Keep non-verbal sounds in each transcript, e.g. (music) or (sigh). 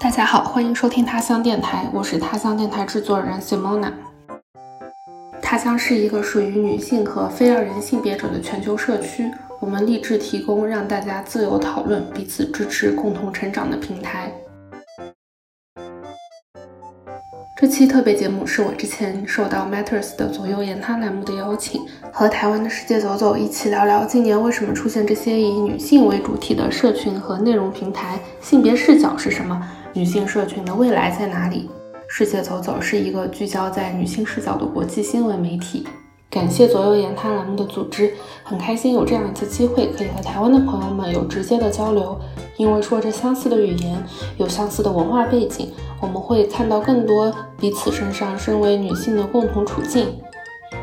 大家好，欢迎收听他乡电台，我是他乡电台制作人 Simona。他乡是一个属于女性和非二人性别者的全球社区，我们立志提供让大家自由讨论、彼此支持、共同成长的平台。这期特别节目是我之前受到 Matters 的左右言他栏目的邀请，和台湾的世界走走一起聊聊今年为什么出现这些以女性为主体的社群和内容平台，性别视角是什么，女性社群的未来在哪里？世界走走是一个聚焦在女性视角的国际新闻媒体。感谢左右言他栏目的组织，很开心有这样一次机会，可以和台湾的朋友们有直接的交流。因为说着相似的语言，有相似的文化背景，我们会看到更多彼此身上身为女性的共同处境。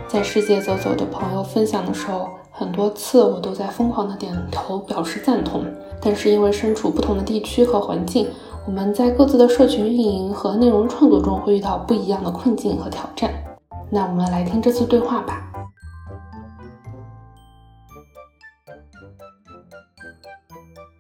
在世界走走的朋友分享的时候，很多次我都在疯狂的点头表示赞同。但是因为身处不同的地区和环境，我们在各自的社群运营和内容创作中会遇到不一样的困境和挑战。那我们来听这次对话吧。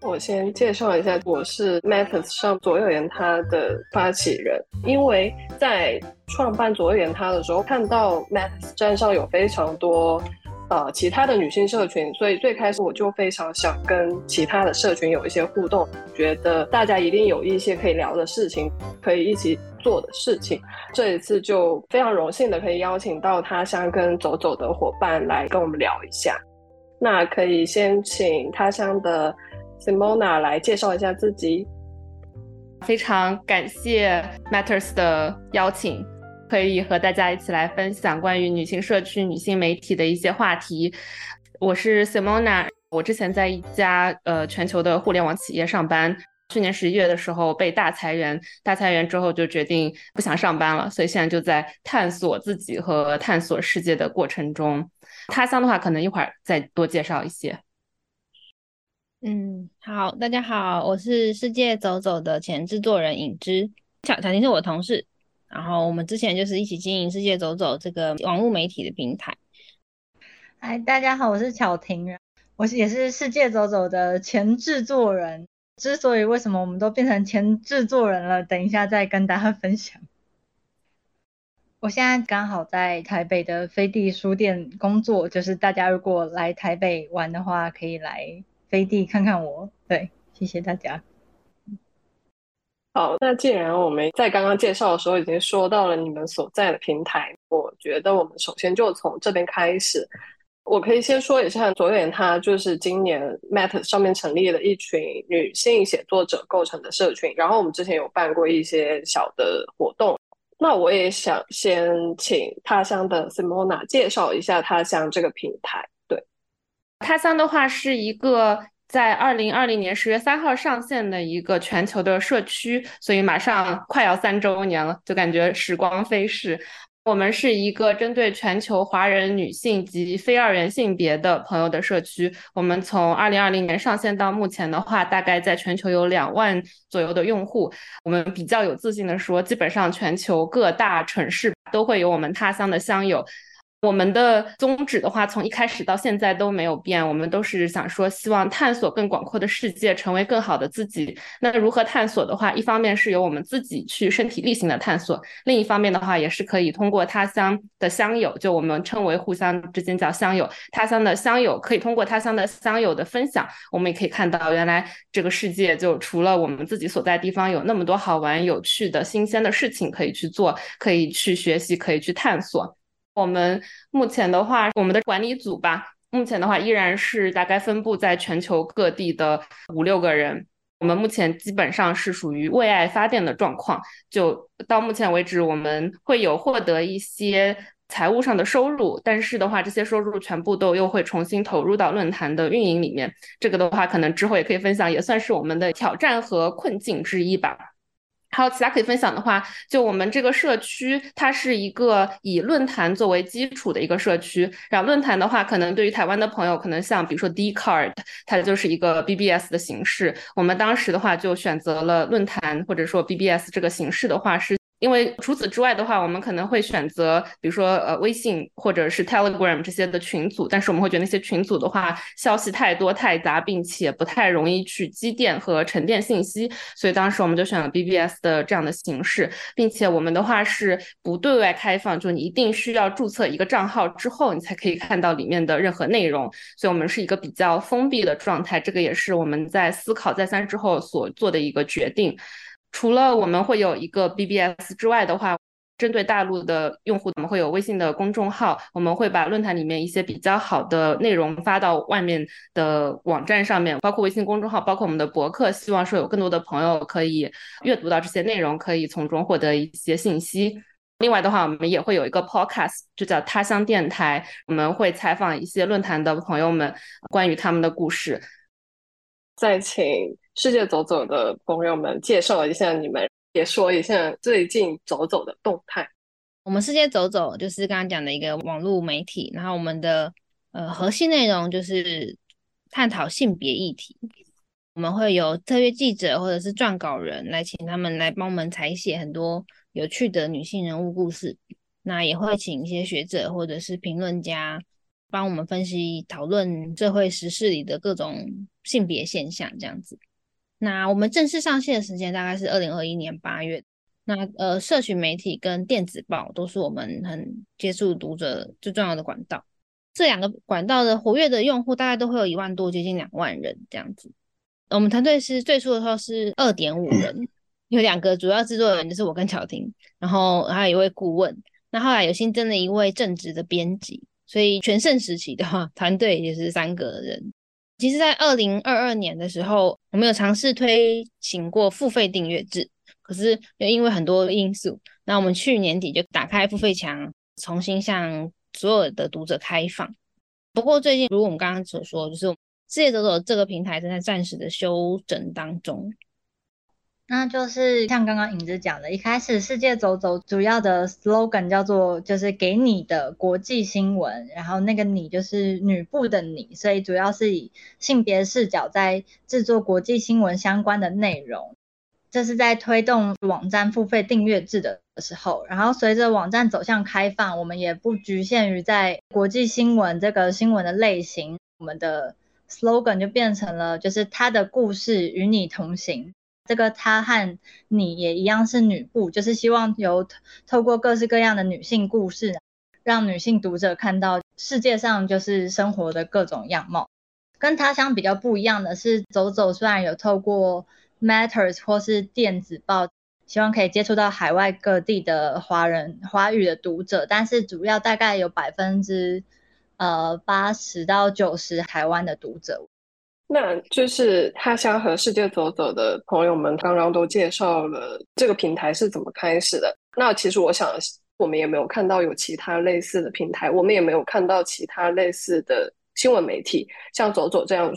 我先介绍一下，我是 Matters 上左右言他的发起人。因为在创办左右言他的时候，看到 Matters 站上有非常多呃其他的女性社群，所以最开始我就非常想跟其他的社群有一些互动，觉得大家一定有一些可以聊的事情，可以一起。做的事情，这一次就非常荣幸的可以邀请到他乡跟走走的伙伴来跟我们聊一下。那可以先请他乡的 Simona 来介绍一下自己。非常感谢 Matters 的邀请，可以和大家一起来分享关于女性社区、女性媒体的一些话题。我是 Simona，我之前在一家呃全球的互联网企业上班。去年十一月的时候被大裁员，大裁员之后就决定不想上班了，所以现在就在探索自己和探索世界的过程中。他乡的话，可能一会儿再多介绍一些。嗯，好，大家好，我是世界走走的前制作人尹之，巧巧婷是我同事，然后我们之前就是一起经营世界走走这个网络媒体的平台。嗨，大家好，我是巧婷，我是也是世界走走的前制作人。之所以为什么我们都变成前制作人了，等一下再跟大家分享。我现在刚好在台北的飞地书店工作，就是大家如果来台北玩的话，可以来飞地看看我。对，谢谢大家。好，那既然我们在刚刚介绍的时候已经说到了你们所在的平台，我觉得我们首先就从这边开始。我可以先说一下，左眼他就是今年 Mat 上面成立了一群女性写作者构成的社群，然后我们之前有办过一些小的活动。那我也想先请他乡的 Simona 介绍一下他乡这个平台。他乡的话是一个在二零二零年十月三号上线的一个全球的社区，所以马上快要三周年了，就感觉时光飞逝。我们是一个针对全球华人女性及非二元性别的朋友的社区。我们从二零二零年上线到目前的话，大概在全球有两万左右的用户。我们比较有自信的说，基本上全球各大城市都会有我们他乡的乡友。我们的宗旨的话，从一开始到现在都没有变。我们都是想说，希望探索更广阔的世界，成为更好的自己。那如何探索的话，一方面是由我们自己去身体力行的探索，另一方面的话，也是可以通过他乡的乡友，就我们称为互相之间叫乡友，他乡的乡友可以通过他乡的乡友的分享，我们也可以看到，原来这个世界就除了我们自己所在地方有那么多好玩、有趣的新鲜的事情可以去做，可以去学习，可以去探索。我们目前的话，我们的管理组吧，目前的话依然是大概分布在全球各地的五六个人。我们目前基本上是属于为爱发电的状况，就到目前为止，我们会有获得一些财务上的收入，但是的话，这些收入全部都又会重新投入到论坛的运营里面。这个的话，可能之后也可以分享，也算是我们的挑战和困境之一吧。还有其他可以分享的话，就我们这个社区，它是一个以论坛作为基础的一个社区。然后论坛的话，可能对于台湾的朋友，可能像比如说 D Card，它就是一个 BBS 的形式。我们当时的话就选择了论坛或者说 BBS 这个形式的话，是因为除此之外的话，我们可能会选择，比如说呃微信或者是 Telegram 这些的群组，但是我们会觉得那些群组的话，消息太多太杂，并且不太容易去积淀和沉淀信息，所以当时我们就选了 BBS 的这样的形式，并且我们的话是不对外开放，就你一定需要注册一个账号之后，你才可以看到里面的任何内容，所以我们是一个比较封闭的状态，这个也是我们在思考再三之后所做的一个决定。除了我们会有一个 BBS 之外的话，针对大陆的用户，我们会有微信的公众号，我们会把论坛里面一些比较好的内容发到外面的网站上面，包括微信公众号，包括我们的博客，希望说有更多的朋友可以阅读到这些内容，可以从中获得一些信息。另外的话，我们也会有一个 Podcast，就叫他乡电台，我们会采访一些论坛的朋友们，关于他们的故事。再请。世界走走的朋友们，介绍一下你们，也说一下最近走走的动态。我们世界走走就是刚刚讲的一个网络媒体，然后我们的呃核心内容就是探讨性别议题。我们会有特约记者或者是撰稿人来请他们来帮我们采写很多有趣的女性人物故事，那也会请一些学者或者是评论家帮我们分析讨论社会时事里的各种性别现象，这样子。那我们正式上线的时间大概是二零二一年八月。那呃，社群媒体跟电子报都是我们很接触读者最重要的管道。这两个管道的活跃的用户大概都会有一万多，接近两万人这样子。我们团队是最初的时候是二点五人，有两个主要制作人就是我跟巧婷，然后还有一位顾问。那后来有新增了一位正职的编辑，所以全盛时期的话，团队也是三个人。其实，在二零二二年的时候，我们有尝试推行过付费订阅制，可是又因为很多因素，那我们去年底就打开付费墙，重新向所有的读者开放。不过，最近如我们刚刚所说，就是世界走走这个平台正在暂时的修整当中。那就是像刚刚影子讲的，一开始世界走走主要的 slogan 叫做就是给你的国际新闻，然后那个你就是女部的你，所以主要是以性别视角在制作国际新闻相关的内容。这是在推动网站付费订阅制的时候，然后随着网站走向开放，我们也不局限于在国际新闻这个新闻的类型，我们的 slogan 就变成了就是他的故事与你同行。这个他和你也一样是女部，就是希望由透过各式各样的女性故事，让女性读者看到世界上就是生活的各种样貌。跟他乡比较不一样的是，走走虽然有透过 Matters 或是电子报，希望可以接触到海外各地的华人华语的读者，但是主要大概有百分之呃八十到九十台湾的读者。那就是他乡和世界走走的朋友们刚刚都介绍了这个平台是怎么开始的。那其实我想，我们也没有看到有其他类似的平台，我们也没有看到其他类似的新闻媒体像走走这样。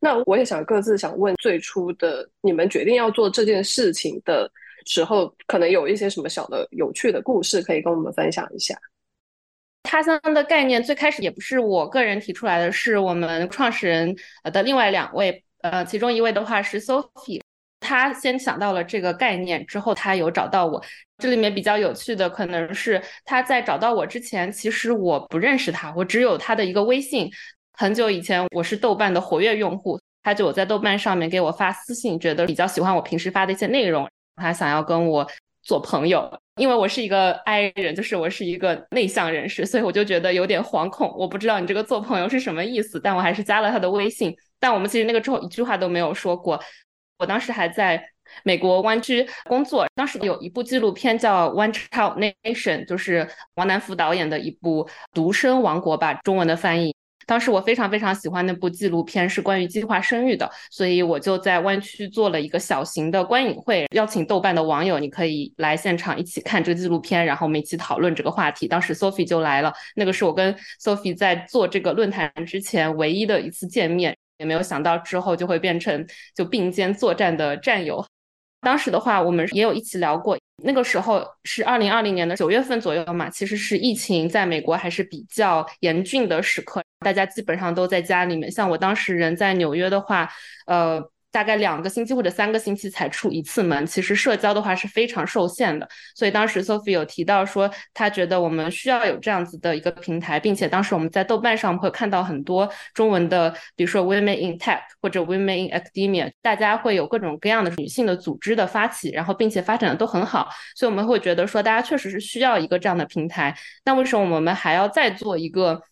那我也想各自想问，最初的你们决定要做这件事情的时候，可能有一些什么小的有趣的故事可以跟我们分享一下。他乡的概念最开始也不是我个人提出来的，是我们创始人的另外两位，呃，其中一位的话是 Sophie，他先想到了这个概念之后，他有找到我。这里面比较有趣的可能是他在找到我之前，其实我不认识他，我只有他的一个微信。很久以前我是豆瓣的活跃用户，他就我在豆瓣上面给我发私信，觉得比较喜欢我平时发的一些内容，他想要跟我。做朋友，因为我是一个 I 人，就是我是一个内向人士，所以我就觉得有点惶恐。我不知道你这个做朋友是什么意思，但我还是加了他的微信。但我们其实那个之后一句话都没有说过。我当时还在美国湾区工作，当时有一部纪录片叫《One Child Nation》，就是王南福导演的一部《独生王国》吧，中文的翻译。当时我非常非常喜欢那部纪录片，是关于计划生育的，所以我就在湾区做了一个小型的观影会，邀请豆瓣的网友，你可以来现场一起看这个纪录片，然后我们一起讨论这个话题。当时 Sophie 就来了，那个是我跟 Sophie 在做这个论坛之前唯一的一次见面，也没有想到之后就会变成就并肩作战的战友。当时的话，我们也有一起聊过。那个时候是二零二零年的九月份左右嘛，其实是疫情在美国还是比较严峻的时刻，大家基本上都在家里面。像我当时人在纽约的话，呃，大概两个星期或者三个星期才出一次门，其实社交的话是非常受限的。所以当时 Sophie 有提到说，她觉得我们需要有这样子的一个平台，并且当时我们在豆瓣上会看到很多中文的，比如说 Women in Tech 或者 Women in Academia，大家会有各种各样的女性的组织的发起，然后并且发展的都很好。所以我们会觉得说，大家确实是需要一个这样的平台。那为什么我们还要再做一个？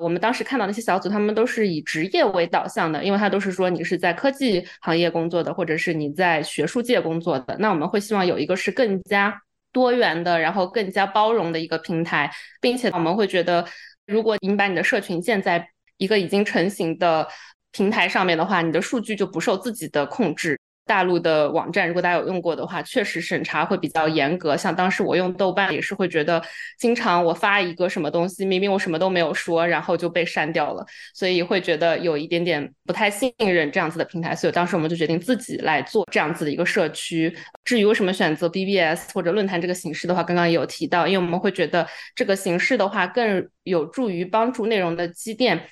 我们当时看到那些小组，他们都是以职业为导向的，因为他都是说你是在科技行业工作的，或者是你在学术界工作的。那我们会希望有一个是更加多元的，然后更加包容的一个平台，并且我们会觉得，如果你把你的社群建在一个已经成型的平台上面的话，你的数据就不受自己的控制。大陆的网站，如果大家有用过的话，确实审查会比较严格。像当时我用豆瓣也是会觉得，经常我发一个什么东西，明明我什么都没有说，然后就被删掉了，所以会觉得有一点点不太信任这样子的平台。所以当时我们就决定自己来做这样子的一个社区。至于为什么选择 BBS 或者论坛这个形式的话，刚刚也有提到，因为我们会觉得这个形式的话更有助于帮助内容的积淀。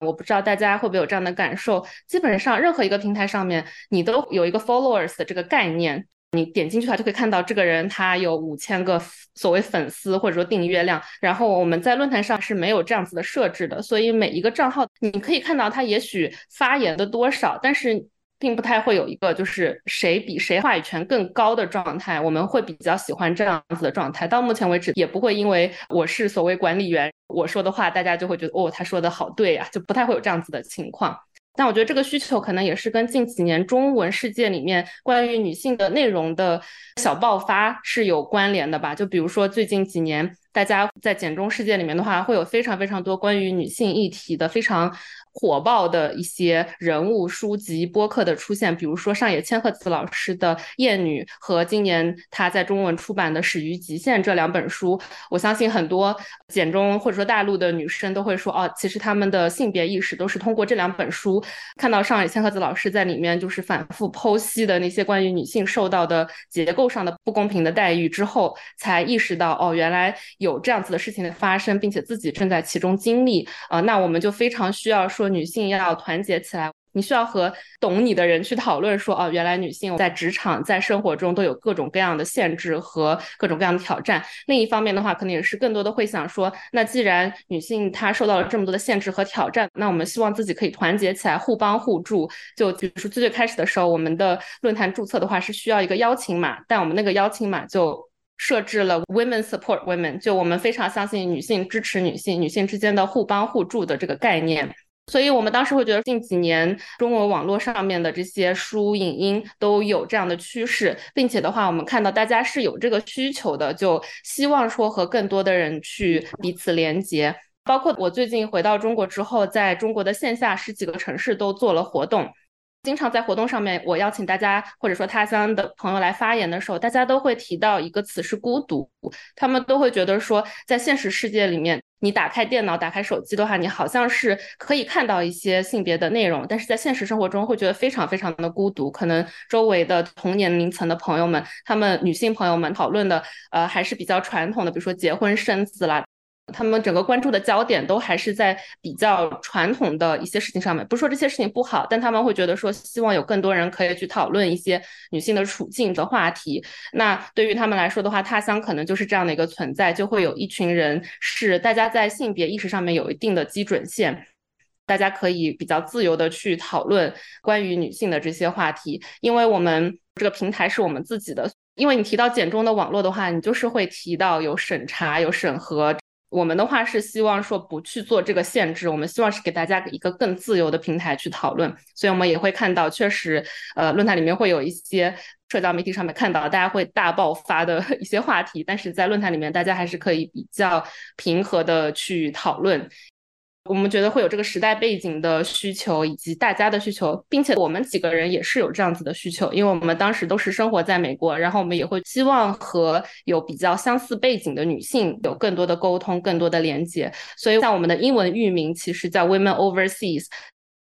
我不知道大家会不会有这样的感受，基本上任何一个平台上面，你都有一个 followers 的这个概念，你点进去的话就可以看到这个人他有五千个所谓粉丝或者说订阅量。然后我们在论坛上是没有这样子的设置的，所以每一个账号你可以看到他也许发言的多少，但是。并不太会有一个就是谁比谁话语权更高的状态，我们会比较喜欢这样子的状态。到目前为止，也不会因为我是所谓管理员，我说的话大家就会觉得哦，他说的好对呀，就不太会有这样子的情况。但我觉得这个需求可能也是跟近几年中文世界里面关于女性的内容的小爆发是有关联的吧？就比如说最近几年，大家在简中世界里面的话，会有非常非常多关于女性议题的非常。火爆的一些人物、书籍、播客的出现，比如说上野千鹤子老师的《厌女》和今年他在中文出版的《始于极限》这两本书，我相信很多简中或者说大陆的女生都会说，哦，其实他们的性别意识都是通过这两本书看到上野千鹤子老师在里面就是反复剖析的那些关于女性受到的结构上的不公平的待遇之后，才意识到，哦，原来有这样子的事情的发生，并且自己正在其中经历，啊，那我们就非常需要。说女性要团结起来，你需要和懂你的人去讨论。说哦，原来女性在职场、在生活中都有各种各样的限制和各种各样的挑战。另一方面的话，可能也是更多的会想说，那既然女性她受到了这么多的限制和挑战，那我们希望自己可以团结起来，互帮互助。就比如说最最开始的时候，我们的论坛注册的话是需要一个邀请码，但我们那个邀请码就设置了 Women Support Women，就我们非常相信女性支持女性，女性之间的互帮互助的这个概念。所以，我们当时会觉得近几年中国网络上面的这些书、影音都有这样的趋势，并且的话，我们看到大家是有这个需求的，就希望说和更多的人去彼此连接。包括我最近回到中国之后，在中国的线下十几个城市都做了活动。经常在活动上面，我邀请大家或者说他乡的朋友来发言的时候，大家都会提到一个词是孤独。他们都会觉得说，在现实世界里面，你打开电脑、打开手机的话，你好像是可以看到一些性别的内容，但是在现实生活中会觉得非常非常的孤独。可能周围的同年龄层的朋友们，他们女性朋友们讨论的，呃，还是比较传统的，比如说结婚生子啦。他们整个关注的焦点都还是在比较传统的一些事情上面，不是说这些事情不好，但他们会觉得说希望有更多人可以去讨论一些女性的处境的话题。那对于他们来说的话，他乡可能就是这样的一个存在，就会有一群人是大家在性别意识上面有一定的基准线，大家可以比较自由的去讨论关于女性的这些话题。因为我们这个平台是我们自己的，因为你提到简中的网络的话，你就是会提到有审查、有审核。我们的话是希望说不去做这个限制，我们希望是给大家一个更自由的平台去讨论，所以我们也会看到，确实，呃，论坛里面会有一些社交媒体上面看到大家会大爆发的 (laughs) 一些话题，但是在论坛里面，大家还是可以比较平和的去讨论。我们觉得会有这个时代背景的需求，以及大家的需求，并且我们几个人也是有这样子的需求，因为我们当时都是生活在美国，然后我们也会希望和有比较相似背景的女性有更多的沟通、更多的连接。所以像我们的英文域名，其实叫 Women Overseas。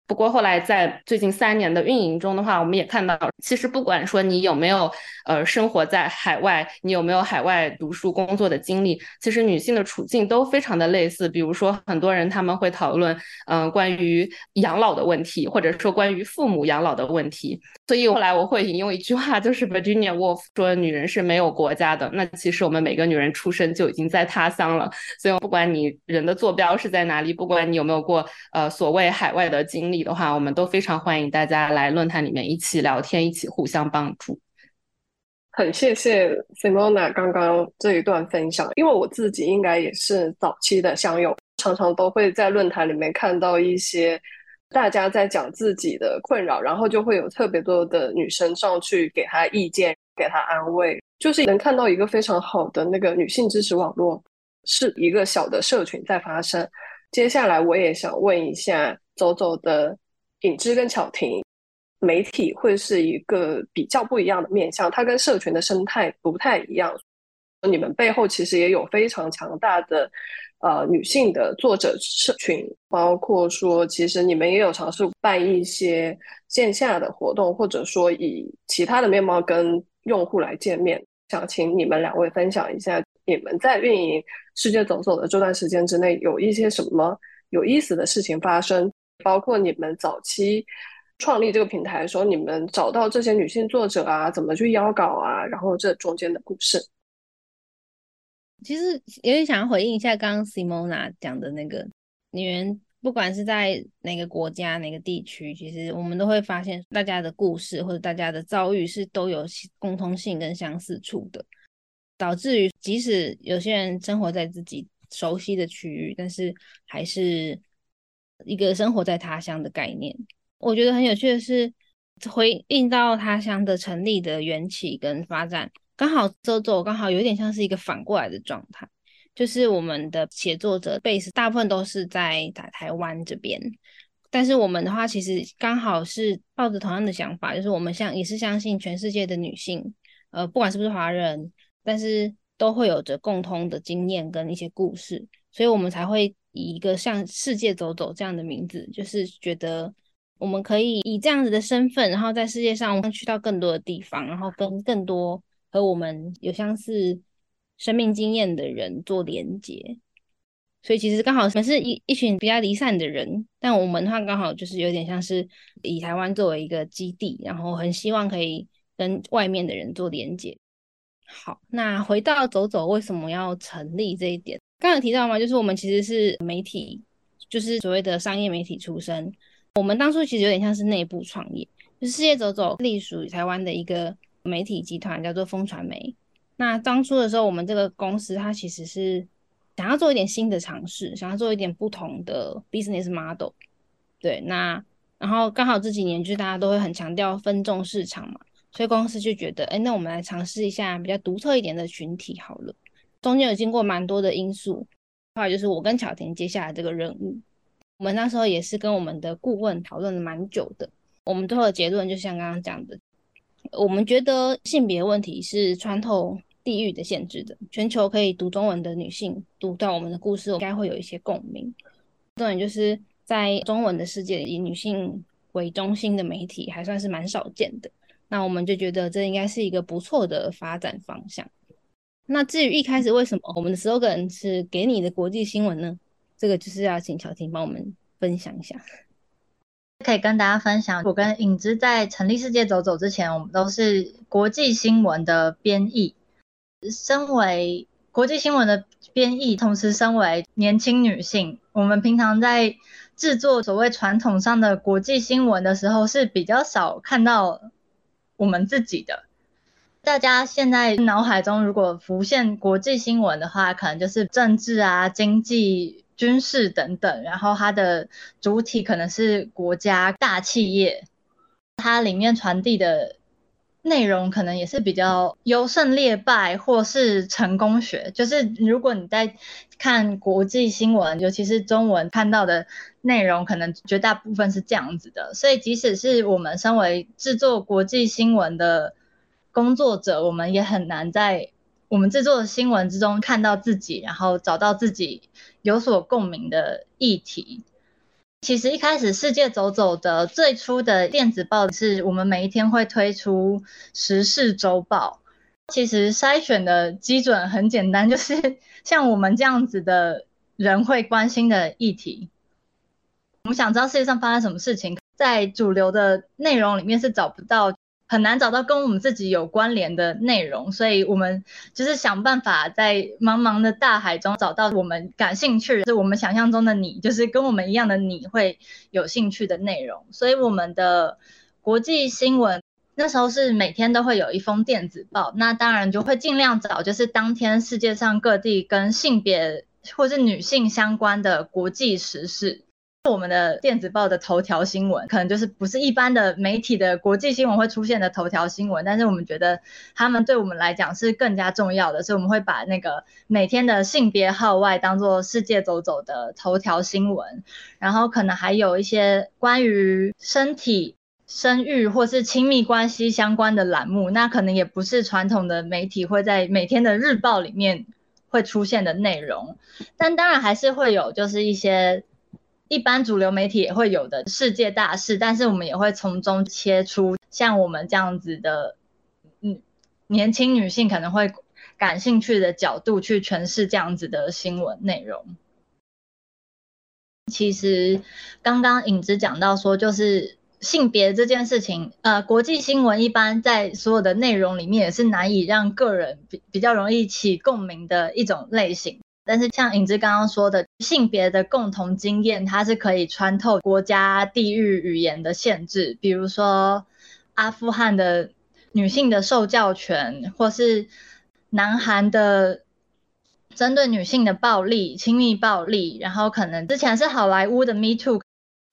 不过后来在最近三年的运营中的话，我们也看到，其实不管说你有没有呃生活在海外，你有没有海外读书工作的经历，其实女性的处境都非常的类似。比如说，很多人他们会讨论嗯关于养老的问题，或者说关于父母养老的问题。所以后来我会引用一句话，就是 Virginia Woolf 说：“女人是没有国家的。”那其实我们每个女人出生就已经在他乡了。所以不管你人的坐标是在哪里，不管你有没有过呃所谓海外的经历。的话，我们都非常欢迎大家来论坛里面一起聊天，一起互相帮助。很谢谢 Simona 刚刚这一段分享，因为我自己应该也是早期的乡友，常常都会在论坛里面看到一些大家在讲自己的困扰，然后就会有特别多的女生上去给他意见，给他安慰，就是能看到一个非常好的那个女性支持网络，是一个小的社群在发生。接下来我也想问一下。走走的影之跟巧婷，媒体会是一个比较不一样的面向，它跟社群的生态不太一样。你们背后其实也有非常强大的呃女性的作者社群，包括说其实你们也有尝试办一些线下的活动，或者说以其他的面貌跟用户来见面。想请你们两位分享一下，你们在运营世界走走的这段时间之内，有一些什么有意思的事情发生。包括你们早期创立这个平台的时候，你们找到这些女性作者啊，怎么去邀稿啊，然后这中间的故事。其实有点想要回应一下刚刚 Simona 讲的那个女人，不管是在哪个国家、哪个地区，其实我们都会发现大家的故事或者大家的遭遇是都有共通性跟相似处的，导致于即使有些人生活在自己熟悉的区域，但是还是。一个生活在他乡的概念，我觉得很有趣的是，回应到他乡的成立的缘起跟发展，刚好周周刚好有点像是一个反过来的状态，就是我们的写作者 base 大部分都是在台台湾这边，但是我们的话其实刚好是抱着同样的想法，就是我们相也是相信全世界的女性，呃，不管是不是华人，但是都会有着共通的经验跟一些故事，所以我们才会。以一个像世界走走这样的名字，就是觉得我们可以以这样子的身份，然后在世界上去到更多的地方，然后跟更多和我们有相似生命经验的人做连接。所以其实刚好我们是一一群比较离散的人，但我们的话刚好就是有点像是以台湾作为一个基地，然后很希望可以跟外面的人做连接。好，那回到走走为什么要成立这一点？刚刚提到嘛，就是我们其实是媒体，就是所谓的商业媒体出身。我们当初其实有点像是内部创业，就是世界走走隶属于台湾的一个媒体集团，叫做风传媒。那当初的时候，我们这个公司它其实是想要做一点新的尝试，想要做一点不同的 business model。对，那然后刚好这几年就是大家都会很强调分众市场嘛，所以公司就觉得，哎，那我们来尝试一下比较独特一点的群体好了。中间有经过蛮多的因素，后来就是我跟巧婷接下来这个任务，我们那时候也是跟我们的顾问讨论了蛮久的。我们最后的结论就像刚刚讲的，我们觉得性别问题是穿透地域的限制的。全球可以读中文的女性读到我们的故事，应该会有一些共鸣。重点就是在中文的世界里，以女性为中心的媒体还算是蛮少见的。那我们就觉得这应该是一个不错的发展方向。那至于一开始为什么我们的 slogan 是给你的国际新闻呢？这个就是要请乔婷帮我们分享一下。可以跟大家分享，我跟影子在成立世界走走之前，我们都是国际新闻的编译。身为国际新闻的编译，同时身为年轻女性，我们平常在制作所谓传统上的国际新闻的时候，是比较少看到我们自己的。大家现在脑海中如果浮现国际新闻的话，可能就是政治啊、经济、军事等等，然后它的主体可能是国家大企业，它里面传递的内容可能也是比较优胜劣败或是成功学。就是如果你在看国际新闻，尤其是中文看到的内容，可能绝大部分是这样子的。所以即使是我们身为制作国际新闻的，工作者，我们也很难在我们制作的新闻之中看到自己，然后找到自己有所共鸣的议题。其实一开始世界走走的最初的电子报是我们每一天会推出时事周报。其实筛选的基准很简单，就是像我们这样子的人会关心的议题。我们想知道世界上发生什么事情，在主流的内容里面是找不到。很难找到跟我们自己有关联的内容，所以我们就是想办法在茫茫的大海中找到我们感兴趣，是我们想象中的你，就是跟我们一样的你会有兴趣的内容。所以我们的国际新闻那时候是每天都会有一封电子报，那当然就会尽量找就是当天世界上各地跟性别或是女性相关的国际时事。我们的电子报的头条新闻，可能就是不是一般的媒体的国际新闻会出现的头条新闻，但是我们觉得他们对我们来讲是更加重要的，所以我们会把那个每天的性别号外当做世界走走的头条新闻，然后可能还有一些关于身体、生育或是亲密关系相关的栏目，那可能也不是传统的媒体会在每天的日报里面会出现的内容，但当然还是会有，就是一些。一般主流媒体也会有的世界大事，但是我们也会从中切出像我们这样子的，嗯，年轻女性可能会感兴趣的角度去诠释这样子的新闻内容。其实刚刚影子讲到说，就是性别这件事情，呃，国际新闻一般在所有的内容里面也是难以让个人比比较容易起共鸣的一种类型。但是像影子刚刚说的，性别的共同经验，它是可以穿透国家、地域、语言的限制。比如说，阿富汗的女性的受教权，或是南韩的针对女性的暴力、亲密暴力，然后可能之前是好莱坞的 Me Too，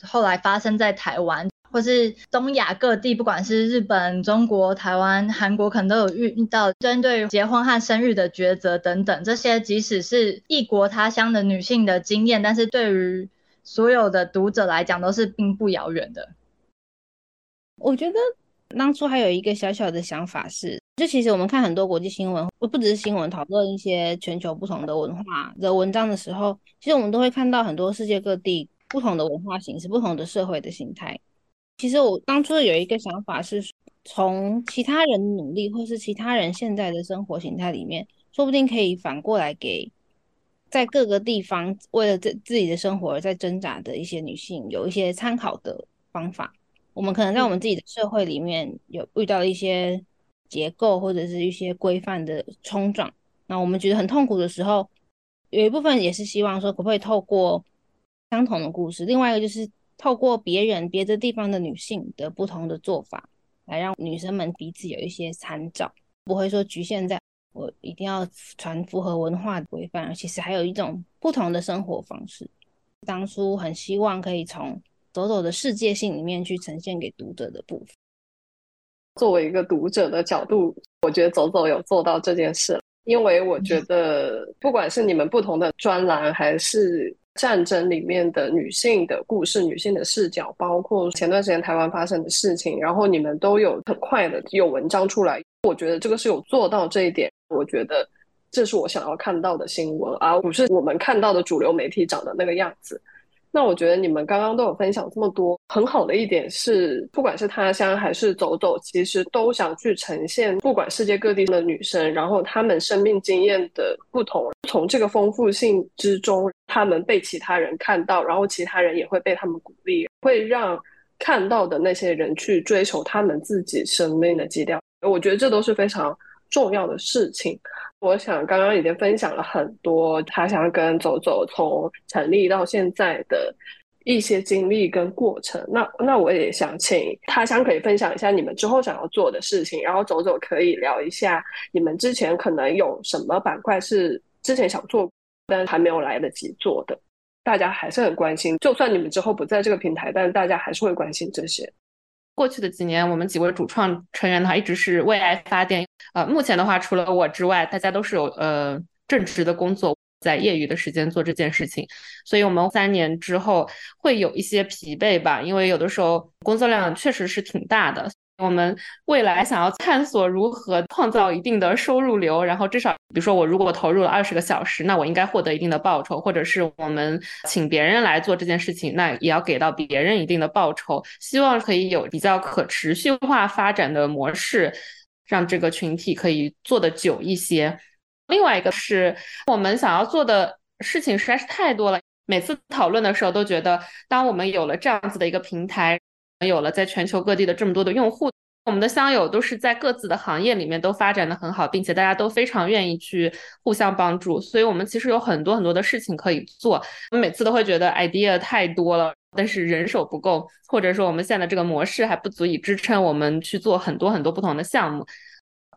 后来发生在台湾。或是东亚各地，不管是日本、中国、台湾、韩国，可能都有遇到针对结婚和生育的抉择等等。这些即使是异国他乡的女性的经验，但是对于所有的读者来讲，都是并不遥远的。我觉得当初还有一个小小的想法是，就其实我们看很多国际新闻，不不只是新闻，讨论一些全球不同的文化的文章的时候，其实我们都会看到很多世界各地不同的文化形式、不同的社会的形态。其实我当初有一个想法是，从其他人努力，或是其他人现在的生活形态里面，说不定可以反过来给在各个地方为了自自己的生活而在挣扎的一些女性有一些参考的方法。我们可能在我们自己的社会里面有遇到一些结构或者是一些规范的冲撞，那我们觉得很痛苦的时候，有一部分也是希望说，可不可以透过相同的故事，另外一个就是。透过别人别的地方的女性的不同的做法，来让女生们彼此有一些参照，不会说局限在我一定要传符合文化规范，其实还有一种不同的生活方式。当初很希望可以从走走的世界性里面去呈现给读者的部分。作为一个读者的角度，我觉得走走有做到这件事，因为我觉得不管是你们不同的专栏，还是。战争里面的女性的故事、女性的视角，包括前段时间台湾发生的事情，然后你们都有很快的有文章出来。我觉得这个是有做到这一点。我觉得这是我想要看到的新闻，而不是我们看到的主流媒体长的那个样子。那我觉得你们刚刚都有分享这么多，很好的一点是，不管是他乡还是走走，其实都想去呈现，不管世界各地的女生，然后她们生命经验的不同，从这个丰富性之中，她们被其他人看到，然后其他人也会被他们鼓励，会让看到的那些人去追求他们自己生命的基调。我觉得这都是非常重要的事情。我想刚刚已经分享了很多他想跟走走从成立到现在的一些经历跟过程。那那我也想请他想可以分享一下你们之后想要做的事情，然后走走可以聊一下你们之前可能有什么板块是之前想做但还没有来得及做的，大家还是很关心。就算你们之后不在这个平台，但是大家还是会关心这些。过去的几年，我们几位主创成员的话，一直是为爱发电。呃，目前的话，除了我之外，大家都是有呃正职的工作，在业余的时间做这件事情。所以，我们三年之后会有一些疲惫吧，因为有的时候工作量确实是挺大的。我们未来想要探索如何创造一定的收入流，然后至少，比如说我如果投入了二十个小时，那我应该获得一定的报酬，或者是我们请别人来做这件事情，那也要给到别人一定的报酬。希望可以有比较可持续化发展的模式，让这个群体可以做得久一些。另外一个是我们想要做的事情实在是太多了，每次讨论的时候都觉得，当我们有了这样子的一个平台。有了在全球各地的这么多的用户，我们的乡友都是在各自的行业里面都发展的很好，并且大家都非常愿意去互相帮助，所以我们其实有很多很多的事情可以做。我们每次都会觉得 idea 太多了，但是人手不够，或者说我们现在这个模式还不足以支撑我们去做很多很多不同的项目。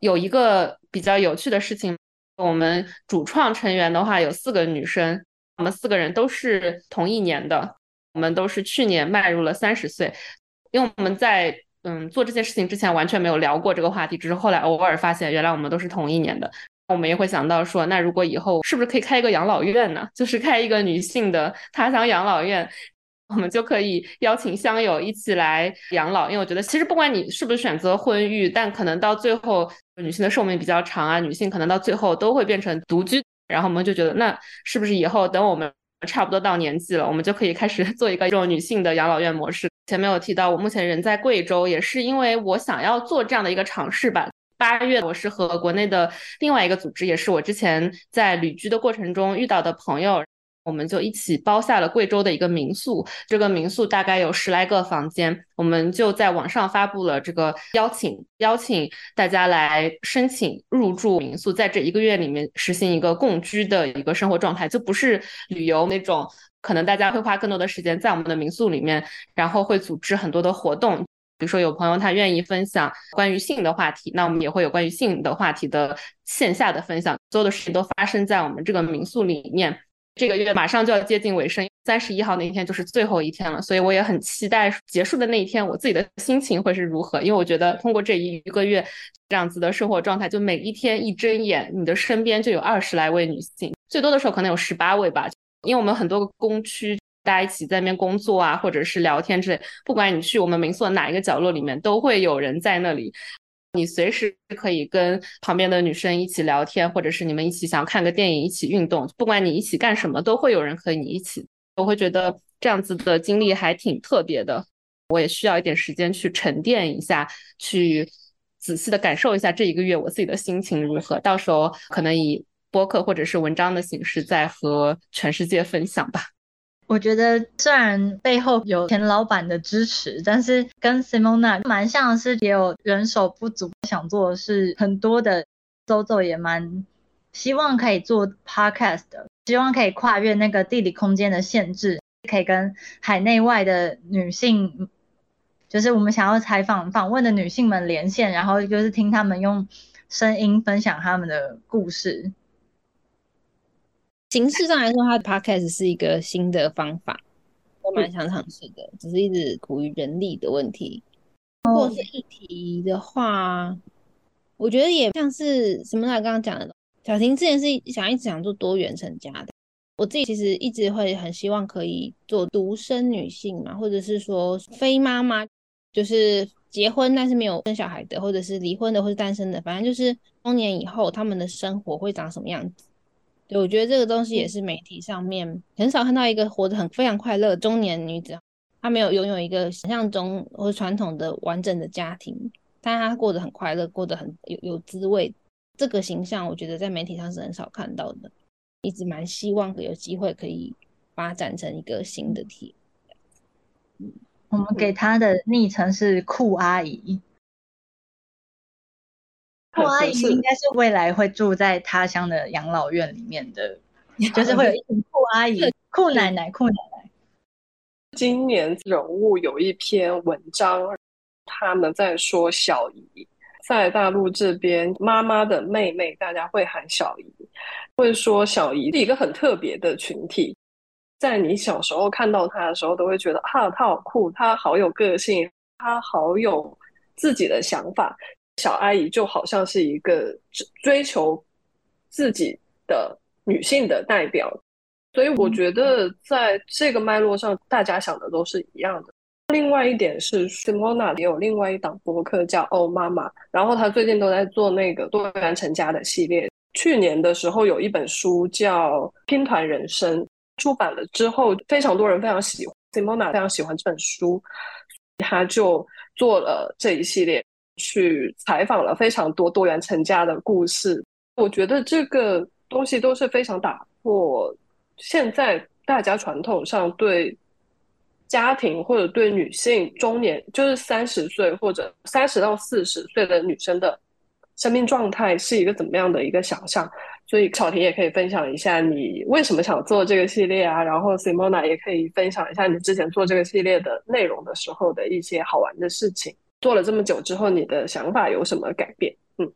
有一个比较有趣的事情，我们主创成员的话有四个女生，我们四个人都是同一年的，我们都是去年迈入了三十岁。因为我们在嗯做这件事情之前完全没有聊过这个话题，只是后来偶尔发现，原来我们都是同一年的。我们也会想到说，那如果以后是不是可以开一个养老院呢？(laughs) 就是开一个女性的他乡养老院，我们就可以邀请乡友一起来养老。因为我觉得，其实不管你是不是选择婚育，但可能到最后女性的寿命比较长啊，女性可能到最后都会变成独居。然后我们就觉得，那是不是以后等我们差不多到年纪了，我们就可以开始 (laughs) 做一个这种女性的养老院模式？前面有提到，我目前人在贵州，也是因为我想要做这样的一个尝试吧。八月，我是和国内的另外一个组织，也是我之前在旅居的过程中遇到的朋友。我们就一起包下了贵州的一个民宿，这个民宿大概有十来个房间，我们就在网上发布了这个邀请，邀请大家来申请入住民宿，在这一个月里面实行一个共居的一个生活状态，就不是旅游那种，可能大家会花更多的时间在我们的民宿里面，然后会组织很多的活动，比如说有朋友他愿意分享关于性的话题，那我们也会有关于性的话题的线下的分享，所有的事情都发生在我们这个民宿里面。这个月马上就要接近尾声，三十一号那一天就是最后一天了，所以我也很期待结束的那一天，我自己的心情会是如何。因为我觉得通过这一个月这样子的生活状态，就每一天一睁眼，你的身边就有二十来位女性，最多的时候可能有十八位吧。因为我们很多个工区，大家一起在那边工作啊，或者是聊天之类，不管你去我们民宿的哪一个角落里面，都会有人在那里。你随时可以跟旁边的女生一起聊天，或者是你们一起想看个电影，一起运动，不管你一起干什么，都会有人和你一起。我会觉得这样子的经历还挺特别的。我也需要一点时间去沉淀一下，去仔细的感受一下这一个月我自己的心情如何。到时候可能以播客或者是文章的形式再和全世界分享吧。我觉得虽然背后有钱老板的支持，但是跟 Simona 蛮像是也有人手不足，想做的是很多的。走走也蛮希望可以做 podcast 的，希望可以跨越那个地理空间的限制，可以跟海内外的女性，就是我们想要采访访问的女性们连线，然后就是听他们用声音分享他们的故事。形式上来说，它的 podcast 是一个新的方法，我蛮想尝试的，只是一直苦于人力的问题。或者是议题的话，我觉得也像是什么他刚刚讲的，小婷之前是想一直想做多元成家的，我自己其实一直会很希望可以做独生女性嘛，或者是说非妈妈，就是结婚但是没有生小孩的，或者是离婚的，或是单身的，反正就是中年以后他们的生活会长什么样子。对，我觉得这个东西也是媒体上面很少看到一个活得很非常快乐中年女子，她没有拥有一个想象中或传统的完整的家庭，但她过得很快乐，过得很有有滋味。这个形象，我觉得在媒体上是很少看到的，一直蛮希望有机会可以发展成一个新的体。嗯，我们给她的昵称是酷阿姨。酷阿姨应该是未来会住在他乡的养老院里面的，(laughs) 就是会有一群酷阿姨、酷奶奶、酷奶奶。今年人物有一篇文章，他们在说小姨，在大陆这边妈妈的妹妹，大家会喊小姨，会说小姨是一个很特别的群体。在你小时候看到她的时候，都会觉得啊，她好酷，她好有个性，她好有自己的想法。小阿姨就好像是一个追求自己的女性的代表，所以我觉得在这个脉络上，大家想的都是一样的。另外一点是，Simona 也有另外一档博客叫《哦妈妈》，然后她最近都在做那个多元成家的系列。去年的时候有一本书叫《拼团人生》，出版了之后，非常多人非常喜欢，Simona 非常喜欢这本书，她就做了这一系列，去采访了非常多多元成家的故事。我觉得这个东西都是非常打破现在大家传统上对。家庭或者对女性中年，就是三十岁或者三十到四十岁的女生的生命状态是一个怎么样的一个想象？所以小婷也可以分享一下你为什么想做这个系列啊，然后 Simona 也可以分享一下你之前做这个系列的内容的时候的一些好玩的事情。做了这么久之后，你的想法有什么改变？嗯。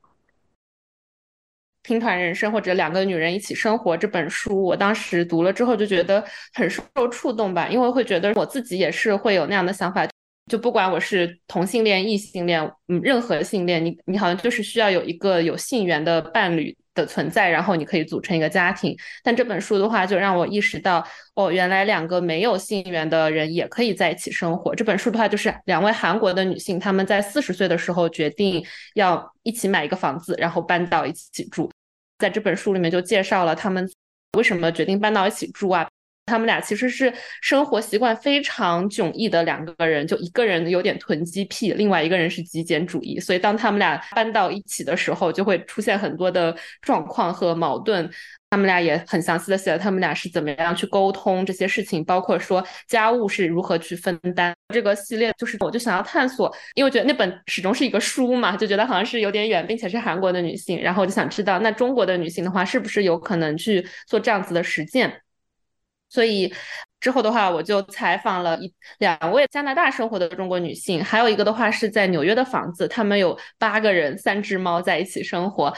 拼团人生或者两个女人一起生活这本书，我当时读了之后就觉得很受触动吧，因为会觉得我自己也是会有那样的想法，就不管我是同性恋、异性恋，嗯，任何性恋，你你好像就是需要有一个有性缘的伴侣的存在，然后你可以组成一个家庭。但这本书的话，就让我意识到，哦，原来两个没有性缘的人也可以在一起生活。这本书的话，就是两位韩国的女性，她们在四十岁的时候决定要一起买一个房子，然后搬到一起住。在这本书里面就介绍了她们为什么决定搬到一起住啊？他们俩其实是生活习惯非常迥异的两个人，就一个人有点囤积癖，另外一个人是极简主义。所以当他们俩搬到一起的时候，就会出现很多的状况和矛盾。他们俩也很详细的写了他们俩是怎么样去沟通这些事情，包括说家务是如何去分担。这个系列就是我就想要探索，因为我觉得那本始终是一个书嘛，就觉得好像是有点远，并且是韩国的女性，然后我就想知道那中国的女性的话是不是有可能去做这样子的实践。所以之后的话，我就采访了一两位加拿大生活的中国女性，还有一个的话是在纽约的房子，他们有八个人，三只猫在一起生活。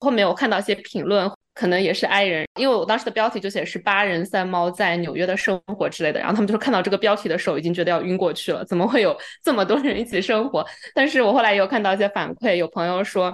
后面我看到一些评论。可能也是 i 人，因为我当时的标题就写是八人三猫在纽约的生活之类的，然后他们就是看到这个标题的时候已经觉得要晕过去了，怎么会有这么多人一起生活？但是我后来也有看到一些反馈，有朋友说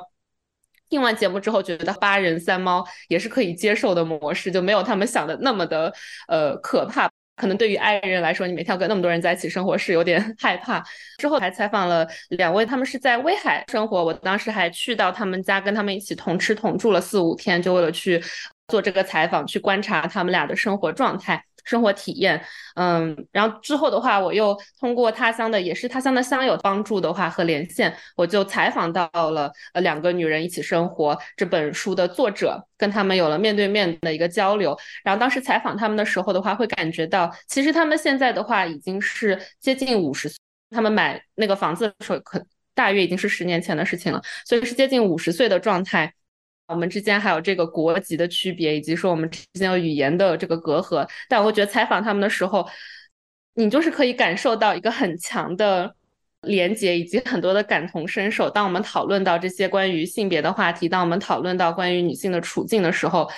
听完节目之后觉得八人三猫也是可以接受的模式，就没有他们想的那么的呃可怕。可能对于爱人来说，你每天要跟那么多人在一起生活是有点 (laughs) 害怕。之后还采访了两位，他们是在威海生活。我当时还去到他们家，跟他们一起同吃同住了四五天，就为了去做这个采访，去观察他们俩的生活状态。生活体验，嗯，然后之后的话，我又通过他乡的，也是他乡的乡友帮助的话和连线，我就采访到了呃两个女人一起生活这本书的作者，跟他们有了面对面的一个交流。然后当时采访他们的时候的话，会感觉到其实他们现在的话已经是接近五十岁，他们买那个房子的时候可大约已经是十年前的事情了，所以是接近五十岁的状态。我们之间还有这个国籍的区别，以及说我们之间有语言的这个隔阂。但我觉得采访他们的时候，你就是可以感受到一个很强的连接，以及很多的感同身受。当我们讨论到这些关于性别的话题，当我们讨论到关于女性的处境的时候，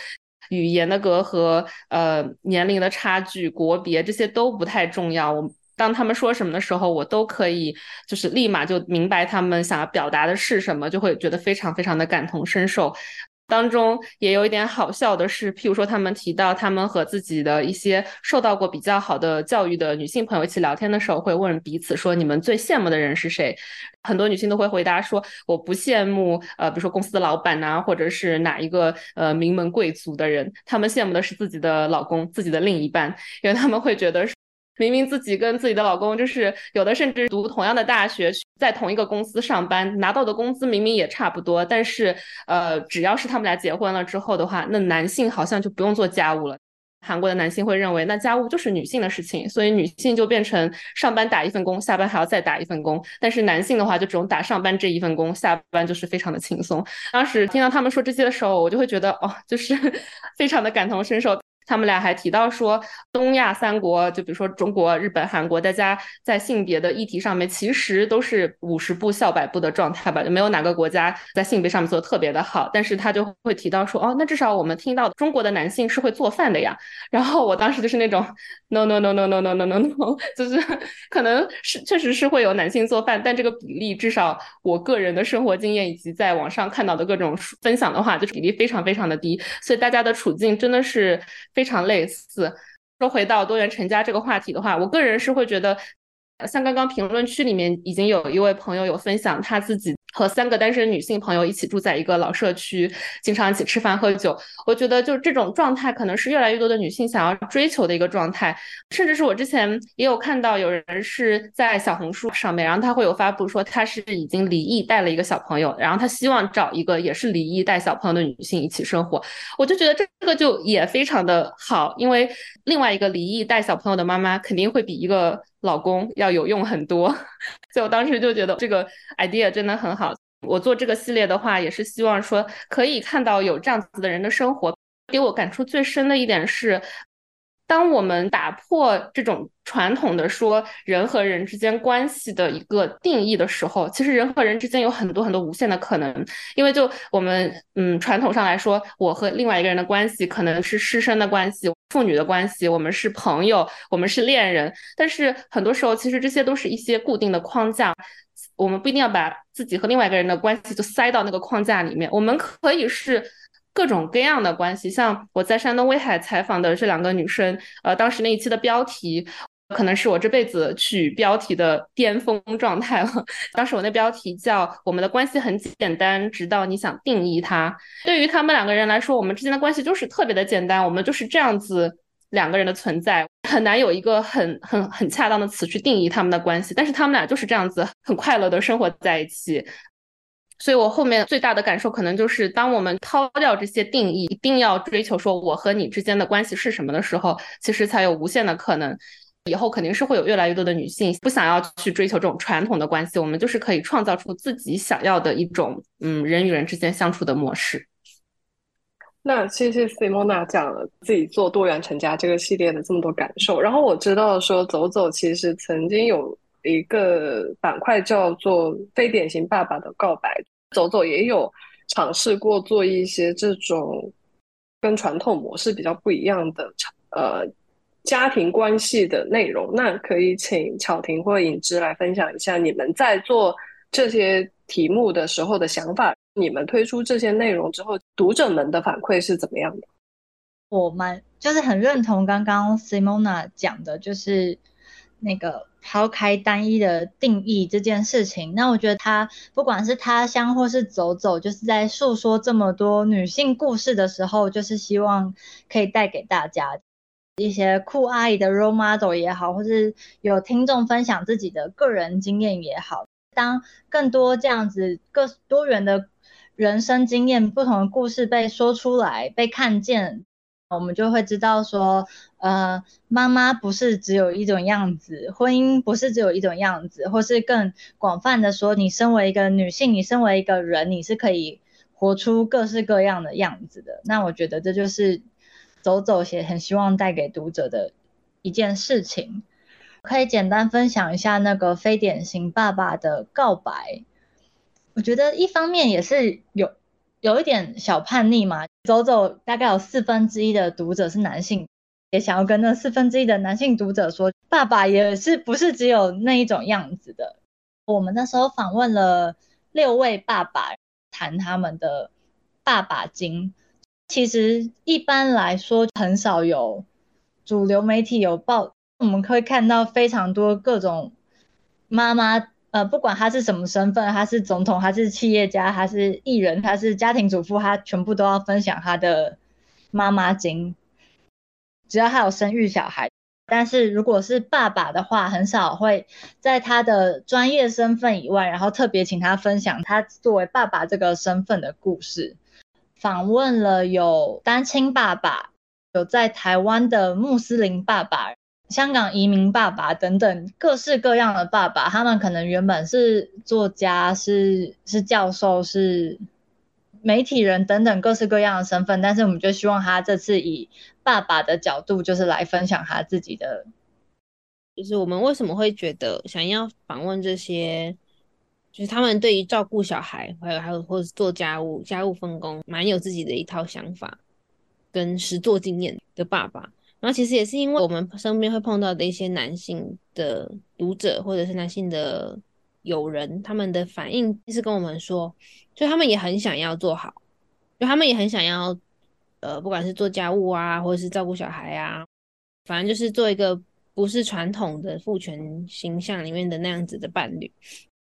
语言的隔阂、呃年龄的差距、国别这些都不太重要。我。当他们说什么的时候，我都可以就是立马就明白他们想要表达的是什么，就会觉得非常非常的感同身受。当中也有一点好笑的是，譬如说他们提到他们和自己的一些受到过比较好的教育的女性朋友一起聊天的时候，会问彼此说：“你们最羡慕的人是谁？”很多女性都会回答说：“我不羡慕呃，比如说公司的老板呐，或者是哪一个呃名门贵族的人，他们羡慕的是自己的老公、自己的另一半，因为他们会觉得。”明明自己跟自己的老公就是有的，甚至读同样的大学，在同一个公司上班，拿到的工资明明也差不多，但是呃，只要是他们俩结婚了之后的话，那男性好像就不用做家务了。韩国的男性会认为，那家务就是女性的事情，所以女性就变成上班打一份工，下班还要再打一份工。但是男性的话，就只用打上班这一份工，下班就是非常的轻松。当时听到他们说这些的时候，我就会觉得哦，就是 (laughs) 非常的感同身受。他们俩还提到说，东亚三国，就比如说中国、日本、韩国，大家在性别的议题上面其实都是五十步笑百步的状态吧，就没有哪个国家在性别上面做的特别的好。但是他就会提到说，哦，那至少我们听到中国的男性是会做饭的呀。然后我当时就是那种 no no no no no no no no no，就是可能是确实是会有男性做饭，但这个比例至少我个人的生活经验以及在网上看到的各种分享的话，就是比例非常非常的低。所以大家的处境真的是。非常类似。说回到多元成家这个话题的话，我个人是会觉得，像刚刚评论区里面已经有一位朋友有分享他自己。和三个单身女性朋友一起住在一个老社区，经常一起吃饭喝酒。我觉得，就这种状态，可能是越来越多的女性想要追求的一个状态。甚至是我之前也有看到有人是在小红书上面，然后他会有发布说他是已经离异带了一个小朋友，然后他希望找一个也是离异带小朋友的女性一起生活。我就觉得这个就也非常的好，因为另外一个离异带小朋友的妈妈肯定会比一个。老公要有用很多，(laughs) 所以我当时就觉得这个 idea 真的很好。我做这个系列的话，也是希望说可以看到有这样子的人的生活。给我感触最深的一点是。当我们打破这种传统的说人和人之间关系的一个定义的时候，其实人和人之间有很多很多无限的可能。因为就我们嗯传统上来说，我和另外一个人的关系可能是师生的关系、父女的关系，我们是朋友，我们是恋人。但是很多时候，其实这些都是一些固定的框架，我们不一定要把自己和另外一个人的关系就塞到那个框架里面。我们可以是。各种各样的关系，像我在山东威海采访的这两个女生，呃，当时那一期的标题可能是我这辈子取标题的巅峰状态了。当时我那标题叫“我们的关系很简单，直到你想定义它”。对于他们两个人来说，我们之间的关系就是特别的简单，我们就是这样子两个人的存在，很难有一个很很很恰当的词去定义他们的关系。但是他们俩就是这样子很快乐的生活在一起。所以，我后面最大的感受可能就是，当我们抛掉这些定义，一定要追求说我和你之间的关系是什么的时候，其实才有无限的可能。以后肯定是会有越来越多的女性不想要去追求这种传统的关系，我们就是可以创造出自己想要的一种，嗯，人与人之间相处的模式。那谢谢 Simona 讲了自己做多元成家这个系列的这么多感受。然后我知道说走走其实曾经有一个板块叫做非典型爸爸的告白。走走也有尝试过做一些这种跟传统模式比较不一样的呃家庭关系的内容。那可以请巧婷或影之来分享一下你们在做这些题目的时候的想法。你们推出这些内容之后，读者们的反馈是怎么样的？我蛮就是很认同刚刚 Simona 讲的，就是那个。抛开单一的定义这件事情，那我觉得他不管是他乡或是走走，就是在诉说这么多女性故事的时候，就是希望可以带给大家一些酷阿姨的 role model 也好，或是有听众分享自己的个人经验也好，当更多这样子各多元的人生经验、不同的故事被说出来、被看见。我们就会知道说，呃，妈妈不是只有一种样子，婚姻不是只有一种样子，或是更广泛的说，你身为一个女性，你身为一个人，你是可以活出各式各样的样子的。那我觉得这就是走走写很希望带给读者的一件事情。可以简单分享一下那个非典型爸爸的告白。我觉得一方面也是有。有一点小叛逆嘛，走走大概有四分之一的读者是男性，也想要跟那四分之一的男性读者说，爸爸也是不是只有那一种样子的。我们那时候访问了六位爸爸，谈他们的爸爸经，其实一般来说很少有主流媒体有报，我们可以看到非常多各种妈妈。呃，不管她是什么身份，她是总统，她是企业家，她是艺人，她是家庭主妇，她全部都要分享她的妈妈经。只要他有生育小孩，但是如果是爸爸的话，很少会在他的专业身份以外，然后特别请他分享他作为爸爸这个身份的故事。访问了有单亲爸爸，有在台湾的穆斯林爸爸。香港移民爸爸等等各式各样的爸爸，他们可能原本是作家、是是教授、是媒体人等等各式各样的身份，但是我们就希望他这次以爸爸的角度，就是来分享他自己的，就是我们为什么会觉得想要访问这些，就是他们对于照顾小孩，还有还有或者做家务、家务分工，蛮有自己的一套想法跟实作经验的爸爸。然后其实也是因为我们身边会碰到的一些男性的读者或者是男性的友人，他们的反应是跟我们说，就他们也很想要做好，就他们也很想要，呃，不管是做家务啊，或者是照顾小孩啊，反正就是做一个不是传统的父权形象里面的那样子的伴侣。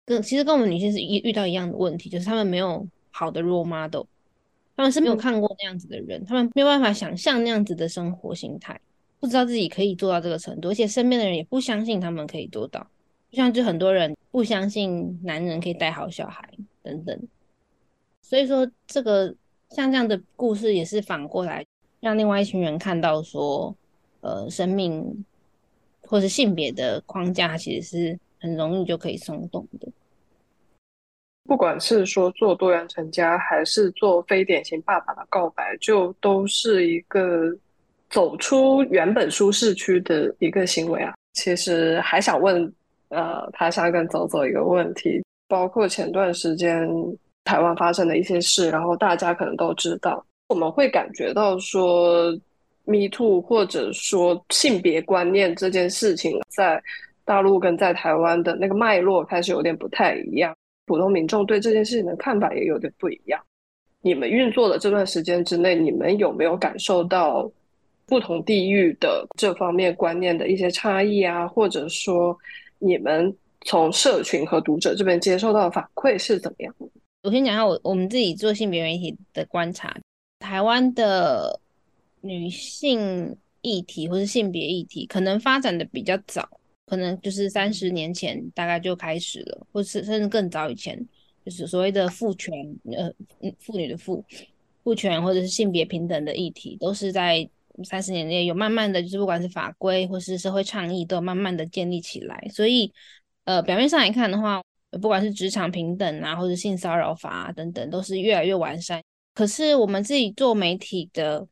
跟其实跟我们女性是一遇到一样的问题，就是他们没有好的 role model，他们是没有看过那样子的人，他们没有办法想象那样子的生活形态，不知道自己可以做到这个程度，而且身边的人也不相信他们可以做到。就像就很多人不相信男人可以带好小孩等等，所以说这个像这样的故事也是反过来让另外一群人看到说，呃，生命或是性别的框架其实是很容易就可以松动的。不管是说做多元成家，还是做非典型爸爸的告白，就都是一个走出原本舒适区的一个行为啊。其实还想问。呃，他想跟走走一个问题，包括前段时间台湾发生的一些事，然后大家可能都知道，我们会感觉到说，Me Too 或者说性别观念这件事情，在大陆跟在台湾的那个脉络开始有点不太一样，普通民众对这件事情的看法也有点不一样。你们运作的这段时间之内，你们有没有感受到不同地域的这方面观念的一些差异啊，或者说？你们从社群和读者这边接受到的反馈是怎么样？我先讲一下我我们自己做性别媒体的观察，台湾的女性议题或是性别议题，可能发展的比较早，可能就是三十年前大概就开始了，或是甚至更早以前，就是所谓的父权，呃，妇女的妇父权或者是性别平等的议题，都是在。三十年内有慢慢的就是不管是法规或是社会倡议都慢慢的建立起来，所以呃表面上来看的话，不管是职场平等啊或者性骚扰法啊等等，都是越来越完善。可是我们自己做媒体的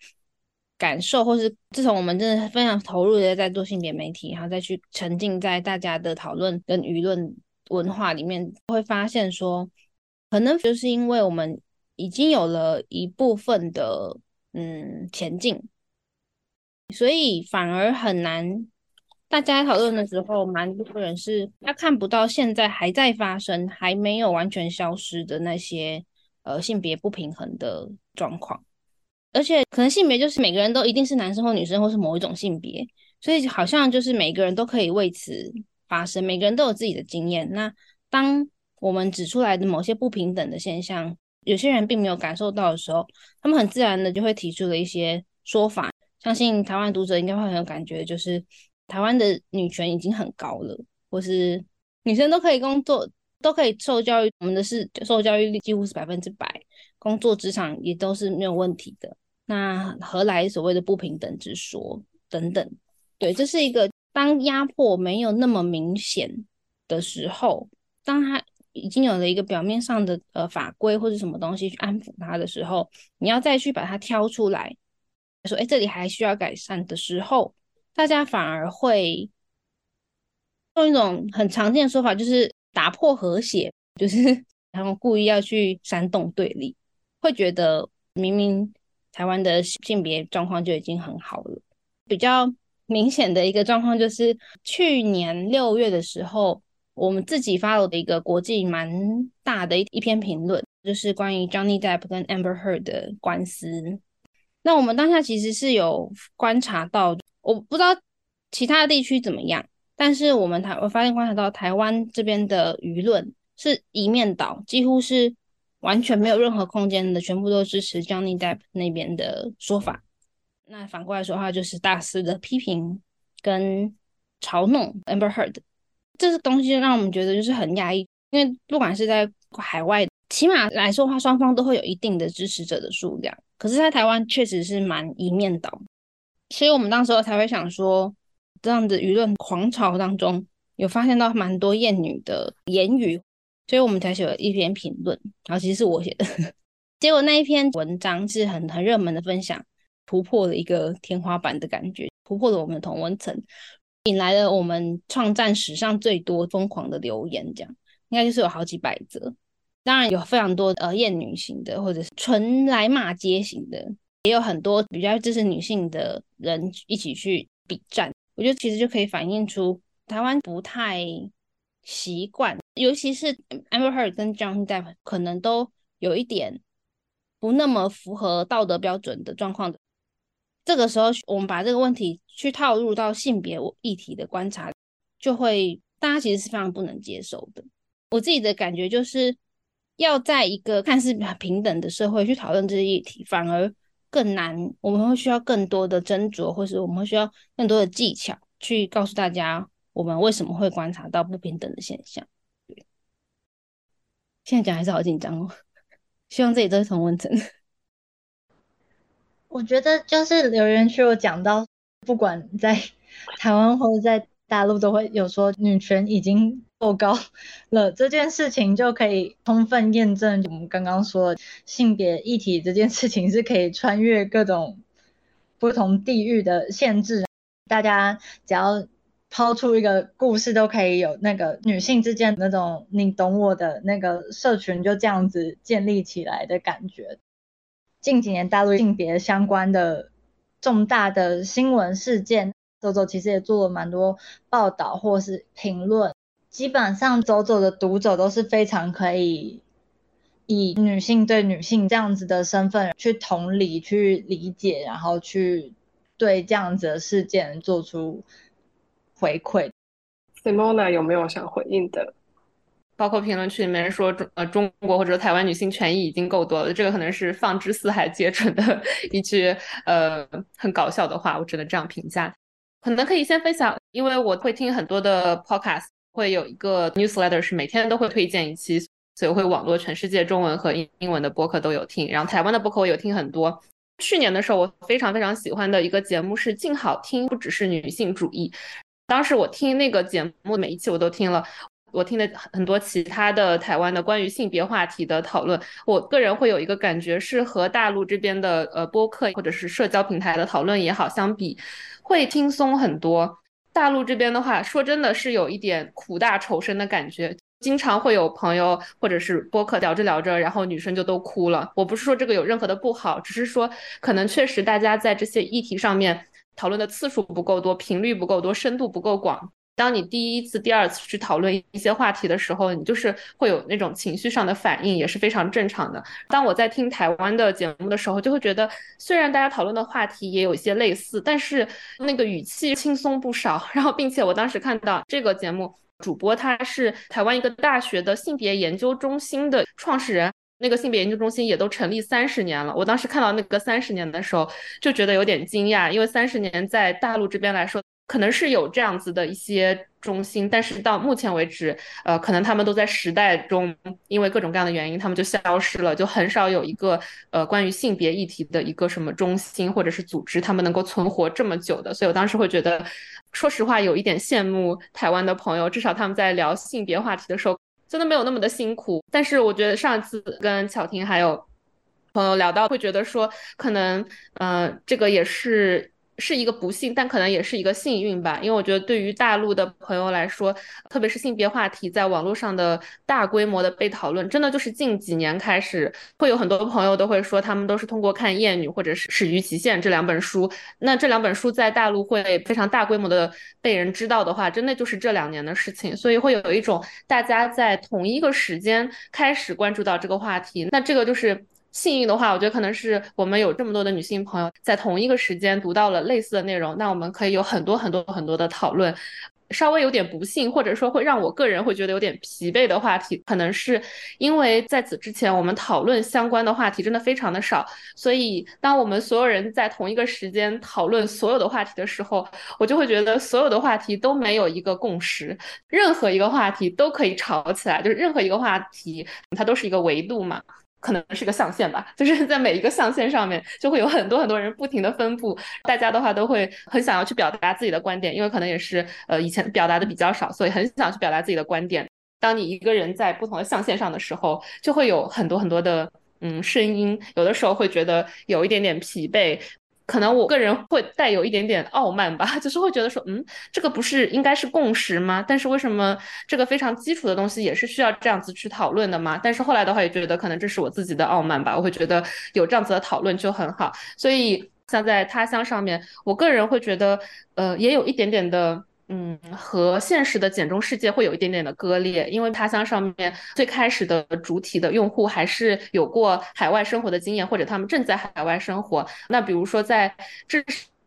感受，或是自从我们真的非常投入的在做性别媒体，然后再去沉浸在大家的讨论跟舆论文化里面，会发现说，可能就是因为我们已经有了一部分的嗯前进。所以反而很难，大家讨论的时候，蛮多人是他看不到现在还在发生、还没有完全消失的那些呃性别不平衡的状况，而且可能性别就是每个人都一定是男生或女生，或是某一种性别，所以好像就是每个人都可以为此发生，每个人都有自己的经验。那当我们指出来的某些不平等的现象，有些人并没有感受到的时候，他们很自然的就会提出了一些说法。相信台湾读者应该会很有感觉，就是台湾的女权已经很高了，或是女生都可以工作，都可以受教育，我们的是受教育率几乎是百分之百，工作职场也都是没有问题的。那何来所谓的不平等之说等等？对，这是一个当压迫没有那么明显的时候，当他已经有了一个表面上的呃法规或者什么东西去安抚他的时候，你要再去把它挑出来。说，哎，这里还需要改善的时候，大家反而会用一种很常见的说法，就是打破和谐，就是 (laughs) 然后故意要去煽动对立，会觉得明明台湾的性别状况就已经很好了。比较明显的一个状况就是，去年六月的时候，我们自己发了的一个国际蛮大的一一篇评论，就是关于 Johnny Depp 跟 Amber Heard 的官司。那我们当下其实是有观察到，我不知道其他地区怎么样，但是我们台我发现观察到台湾这边的舆论是一面倒，几乎是完全没有任何空间的，全部都支持 Johnny Depp 那边的说法。那反过来说的话，就是大肆的批评跟嘲弄 Amber Heard，这个东西让我们觉得就是很压抑，因为不管是在海外。起码来说的话，双方都会有一定的支持者的数量。可是，在台湾确实是蛮一面倒，所以我们当时才会想说，这样的舆论狂潮当中，有发现到蛮多艳女的言语，所以我们才写了一篇评论。然后其实是我写的，(laughs) 结果那一篇文章是很很热门的分享，突破了一个天花板的感觉，突破了我们的同温层，引来了我们创战史上最多疯狂的留言，这样应该就是有好几百则。当然有非常多呃厌女型的，或者是纯来骂街型的，也有很多比较支持女性的人一起去比战。我觉得其实就可以反映出台湾不太习惯，尤其是 Amber Heard 跟 Johnny Depp 可能都有一点不那么符合道德标准的状况的。这个时候，我们把这个问题去套入到性别议题的观察，就会大家其实是非常不能接受的。我自己的感觉就是，要在一个看似平等的社会去讨论这些议题，反而更难。我们会需要更多的斟酌，或是我们会需要更多的技巧去告诉大家，我们为什么会观察到不平等的现象。对，现在讲还是好紧张哦。希望这里都是同温层。我觉得就是留言区有讲到，不管在台湾或者在大陆，都会有说女权已经够高了这件事情，就可以充分验证我们刚刚说性别议题这件事情是可以穿越各种不同地域的限制。大家只要抛出一个故事，都可以有那个女性之间那种你懂我的那个社群，就这样子建立起来的感觉。近几年大陆性别相关的重大的新闻事件，走走其实也做了蛮多报道或是评论。基本上走走的读者都是非常可以以女性对女性这样子的身份去同理、去理解，然后去对这样子的事件做出回馈。Simona 有没有想回应的？包括评论区里面说中呃中国或者台湾女性权益已经够多了，这个可能是放之四海皆准的 (laughs) 一句呃很搞笑的话，我只能这样评价。可能可以先分享，因为我会听很多的 podcast，会有一个 newsletter 是每天都会推荐一期，所以会网络全世界中文和英英文的播客都有听，然后台湾的播客我有听很多。去年的时候，我非常非常喜欢的一个节目是静好听，不只是女性主义。当时我听那个节目，每一期我都听了。我听的很多其他的台湾的关于性别话题的讨论，我个人会有一个感觉是和大陆这边的呃播客或者是社交平台的讨论也好相比，会轻松很多。大陆这边的话，说真的是有一点苦大仇深的感觉，经常会有朋友或者是播客聊着聊着，然后女生就都哭了。我不是说这个有任何的不好，只是说可能确实大家在这些议题上面讨论的次数不够多，频率不够多，深度不够广。当你第一次、第二次去讨论一些话题的时候，你就是会有那种情绪上的反应，也是非常正常的。当我在听台湾的节目的时候，就会觉得，虽然大家讨论的话题也有一些类似，但是那个语气轻松不少。(laughs) 然后，并且我当时看到这个节目主播他是台湾一个大学的性别研究中心的创始人，那个性别研究中心也都成立三十年了。我当时看到那个三十年的时候，就觉得有点惊讶，因为三十年在大陆这边来说。可能是有这样子的一些中心，但是到目前为止，呃，可能他们都在时代中，因为各种各样的原因，他们就消失了，就很少有一个呃关于性别议题的一个什么中心或者是组织，他们能够存活这么久的。所以我当时会觉得，说实话，有一点羡慕台湾的朋友，至少他们在聊性别话题的时候，真的没有那么的辛苦。但是我觉得上次跟巧婷还有朋友聊到，会觉得说，可能，呃，这个也是。是一个不幸，但可能也是一个幸运吧。因为我觉得，对于大陆的朋友来说，特别是性别话题在网络上的大规模的被讨论，真的就是近几年开始，会有很多朋友都会说，他们都是通过看《厌女》或者是《始于极限》这两本书。那这两本书在大陆会非常大规模的被人知道的话，真的就是这两年的事情。所以会有一种大家在同一个时间开始关注到这个话题。那这个就是。幸运的话，我觉得可能是我们有这么多的女性朋友在同一个时间读到了类似的内容，那我们可以有很多很多很多的讨论。稍微有点不幸，或者说会让我个人会觉得有点疲惫的话题，可能是因为在此之前我们讨论相关的话题真的非常的少，所以当我们所有人在同一个时间讨论所有的话题的时候，我就会觉得所有的话题都没有一个共识，任何一个话题都可以吵起来，就是任何一个话题它都是一个维度嘛。可能是个象限吧，就是在每一个象限上面，就会有很多很多人不停的分布，大家的话都会很想要去表达自己的观点，因为可能也是呃以前表达的比较少，所以很想去表达自己的观点。当你一个人在不同的象限上的时候，就会有很多很多的嗯声音，有的时候会觉得有一点点疲惫。可能我个人会带有一点点傲慢吧，(laughs) 就是会觉得说，嗯，这个不是应该是共识吗？但是为什么这个非常基础的东西也是需要这样子去讨论的吗？但是后来的话也觉得可能这是我自己的傲慢吧，我会觉得有这样子的讨论就很好。所以像在他乡上面，我个人会觉得，呃，也有一点点的嗯，和现实的简中世界会有一点点的割裂，因为他乡上面最开始的主体的用户还是有过海外生活的经验，或者他们正在海外生活。那比如说在至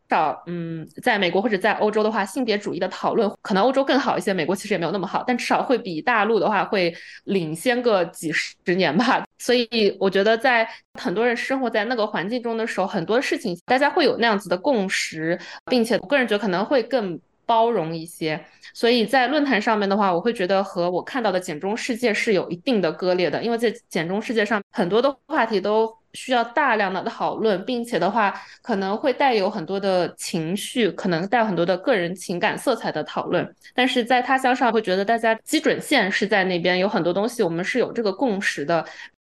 少，嗯，在美国或者在欧洲的话，性别主义的讨论可能欧洲更好一些，美国其实也没有那么好，但至少会比大陆的话会领先个几十年吧。所以我觉得在很多人生活在那个环境中的时候，很多事情大家会有那样子的共识，并且我个人觉得可能会更。包容一些，所以在论坛上面的话，我会觉得和我看到的简中世界是有一定的割裂的，因为在简中世界上很多的话题都需要大量的讨论，并且的话可能会带有很多的情绪，可能带很多的个人情感色彩的讨论。但是在他乡上会觉得大家基准线是在那边，有很多东西我们是有这个共识的。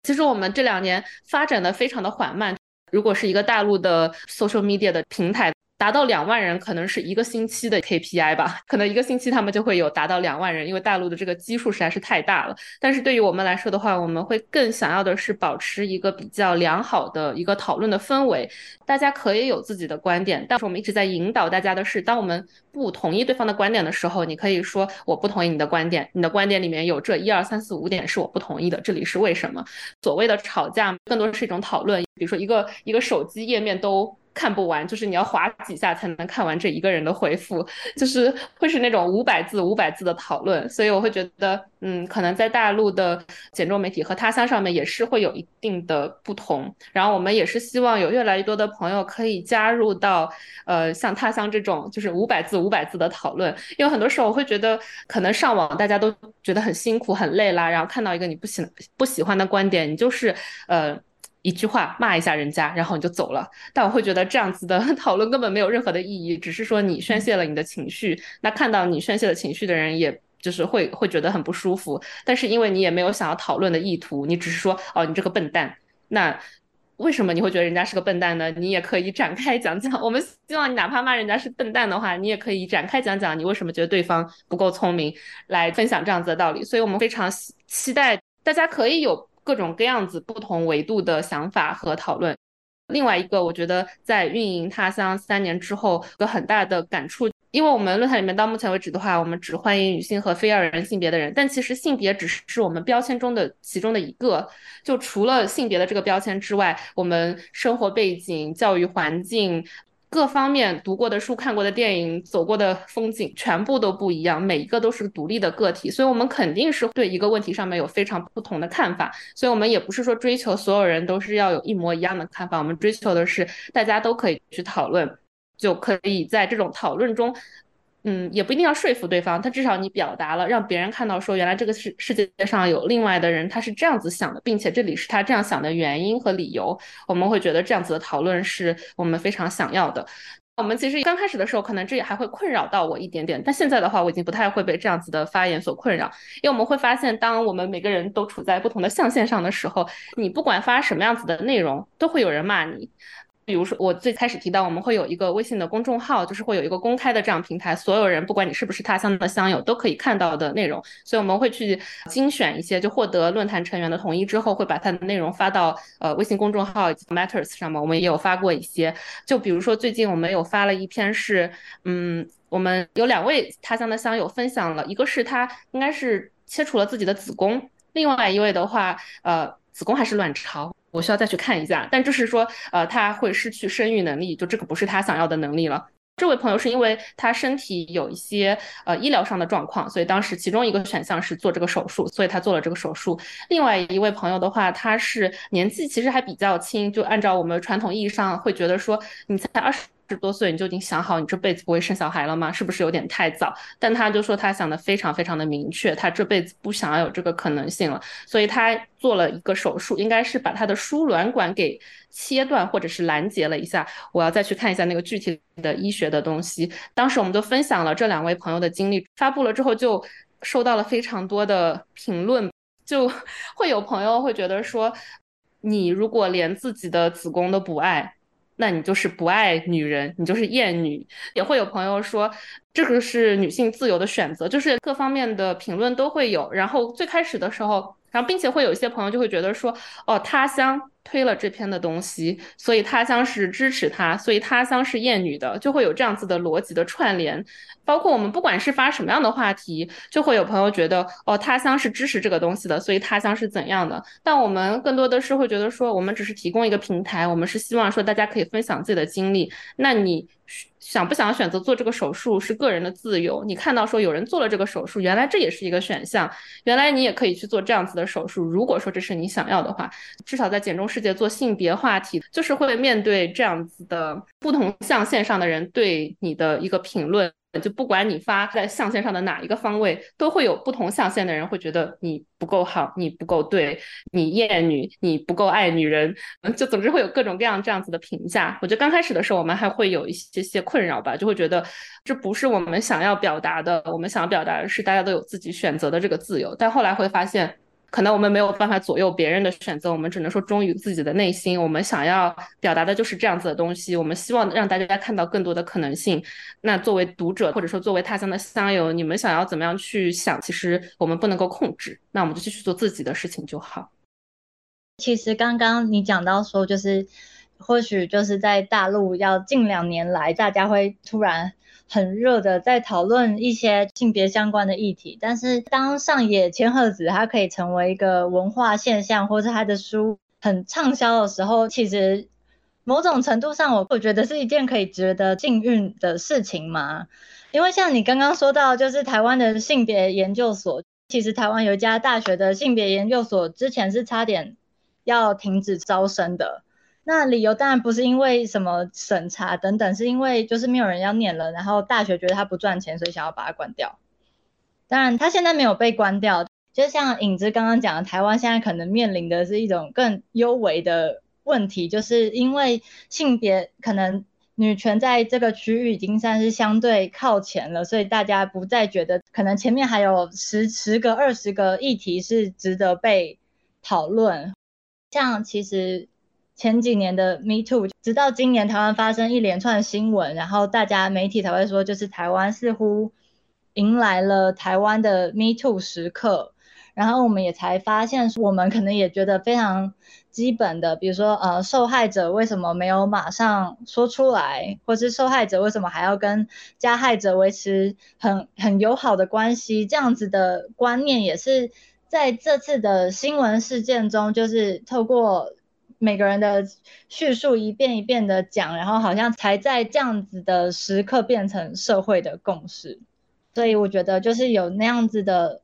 其实我们这两年发展的非常的缓慢，如果是一个大陆的 social media 的平台。达到两万人可能是一个星期的 KPI 吧，可能一个星期他们就会有达到两万人，因为大陆的这个基数实在是太大了。但是对于我们来说的话，我们会更想要的是保持一个比较良好的一个讨论的氛围，大家可以有自己的观点，但是我们一直在引导大家的是，当我们不同意对方的观点的时候，你可以说我不同意你的观点，你的观点里面有这一二三四五点是我不同意的，这里是为什么？所谓的吵架更多是一种讨论，比如说一个一个手机页面都。看不完，就是你要划几下才能看完这一个人的回复，就是会是那种五百字、五百字的讨论。所以我会觉得，嗯，可能在大陆的简中媒体和他乡上面也是会有一定的不同。然后我们也是希望有越来越多的朋友可以加入到，呃，像他乡这种就是五百字、五百字的讨论。因为很多时候我会觉得，可能上网大家都觉得很辛苦、很累啦，然后看到一个你不喜不喜欢的观点，你就是呃。一句话骂一下人家，然后你就走了。但我会觉得这样子的 (laughs) 讨论根本没有任何的意义，只是说你宣泄了你的情绪。那看到你宣泄的情绪的人，也就是会会觉得很不舒服。但是因为你也没有想要讨论的意图，你只是说哦，你这个笨蛋。那为什么你会觉得人家是个笨蛋呢？你也可以展开讲讲。(laughs) 我们希望你哪怕骂人家是笨蛋的话，你也可以展开讲讲你为什么觉得对方不够聪明，来分享这样子的道理。所以我们非常期待大家可以有。各种各样子、不同维度的想法和讨论。另外一个，我觉得在运营他乡三年之后，有很大的感触，因为我们论坛里面到目前为止的话，我们只欢迎女性和非二人性别的人，但其实性别只是我们标签中的其中的一个。就除了性别的这个标签之外，我们生活背景、教育环境。各方面读过的书、看过的电影、走过的风景，全部都不一样，每一个都是独立的个体，所以我们肯定是对一个问题上面有非常不同的看法。所以，我们也不是说追求所有人都是要有一模一样的看法，我们追求的是大家都可以去讨论，就可以在这种讨论中。嗯，也不一定要说服对方，他至少你表达了，让别人看到说，原来这个世世界上有另外的人，他是这样子想的，并且这里是他这样想的原因和理由。我们会觉得这样子的讨论是我们非常想要的。我们其实刚开始的时候，可能这也还会困扰到我一点点，但现在的话，我已经不太会被这样子的发言所困扰，因为我们会发现，当我们每个人都处在不同的象限上的时候，你不管发什么样子的内容，都会有人骂你。比如说，我最开始提到，我们会有一个微信的公众号，就是会有一个公开的这样平台，所有人不管你是不是他乡的乡友，都可以看到的内容。所以我们会去精选一些，就获得论坛成员的同意之后，会把它的内容发到呃微信公众号以及 Matters 上面。我们也有发过一些，就比如说最近我们有发了一篇是，嗯，我们有两位他乡的乡友分享了，一个是他应该是切除了自己的子宫，另外一位的话，呃，子宫还是卵巢。我需要再去看一下，但就是说，呃，他会失去生育能力，就这个不是他想要的能力了。这位朋友是因为他身体有一些呃医疗上的状况，所以当时其中一个选项是做这个手术，所以他做了这个手术。另外一位朋友的话，他是年纪其实还比较轻，就按照我们传统意义上会觉得说，你才二十。十多岁你就已经想好你这辈子不会生小孩了吗？是不是有点太早？但他就说他想的非常非常的明确，他这辈子不想要有这个可能性了，所以他做了一个手术，应该是把他的输卵管给切断或者是拦截了一下。我要再去看一下那个具体的医学的东西。当时我们就分享了这两位朋友的经历，发布了之后就收到了非常多的评论，就会有朋友会觉得说，你如果连自己的子宫都不爱。那你就是不爱女人，你就是厌女。也会有朋友说，这个是女性自由的选择，就是各方面的评论都会有。然后最开始的时候，然后并且会有一些朋友就会觉得说，哦，他乡推了这篇的东西，所以他乡是支持他，所以他乡是厌女的，就会有这样子的逻辑的串联。包括我们不管是发什么样的话题，就会有朋友觉得哦，他乡是支持这个东西的，所以他乡是怎样的。但我们更多的是会觉得说，我们只是提供一个平台，我们是希望说大家可以分享自己的经历。那你。想不想选择做这个手术是个人的自由。你看到说有人做了这个手术，原来这也是一个选项，原来你也可以去做这样子的手术。如果说这是你想要的话，至少在简中世界做性别话题，就是会面对这样子的不同象限上的人对你的一个评论。就不管你发在象限上的哪一个方位，都会有不同象限的人会觉得你不够好，你不够对，你厌女，你不够爱女人，就总之会有各种各样这样子的评价。我觉得刚开始的时候，我们还会有一些些困扰吧，就会觉得这不是我们想要表达的，我们想要表达的是大家都有自己选择的这个自由。但后来会发现。可能我们没有办法左右别人的选择，我们只能说忠于自己的内心。我们想要表达的就是这样子的东西。我们希望让大家看到更多的可能性。那作为读者，或者说作为他乡的乡友，你们想要怎么样去想？其实我们不能够控制。那我们就继续做自己的事情就好。其实刚刚你讲到说，就是或许就是在大陆要近两年来，大家会突然。很热的在讨论一些性别相关的议题，但是当上野千鹤子她可以成为一个文化现象，或者她的书很畅销的时候，其实某种程度上我我觉得是一件可以值得幸运的事情嘛。因为像你刚刚说到，就是台湾的性别研究所，其实台湾有一家大学的性别研究所之前是差点要停止招生的。那理由当然不是因为什么审查等等，是因为就是没有人要念了，然后大学觉得它不赚钱，所以想要把它关掉。当然，它现在没有被关掉，就像影子刚刚讲的，台湾现在可能面临的是一种更优微的问题，就是因为性别可能女权在这个区域已经算是相对靠前了，所以大家不再觉得可能前面还有十十个、二十个议题是值得被讨论。像其实。前几年的 Me Too，直到今年台湾发生一连串新闻，然后大家媒体才会说，就是台湾似乎迎来了台湾的 Me Too 时刻。然后我们也才发现，我们可能也觉得非常基本的，比如说呃，受害者为什么没有马上说出来，或是受害者为什么还要跟加害者维持很很友好的关系，这样子的观念也是在这次的新闻事件中，就是透过。每个人的叙述一遍一遍的讲，然后好像才在这样子的时刻变成社会的共识。所以我觉得就是有那样子的，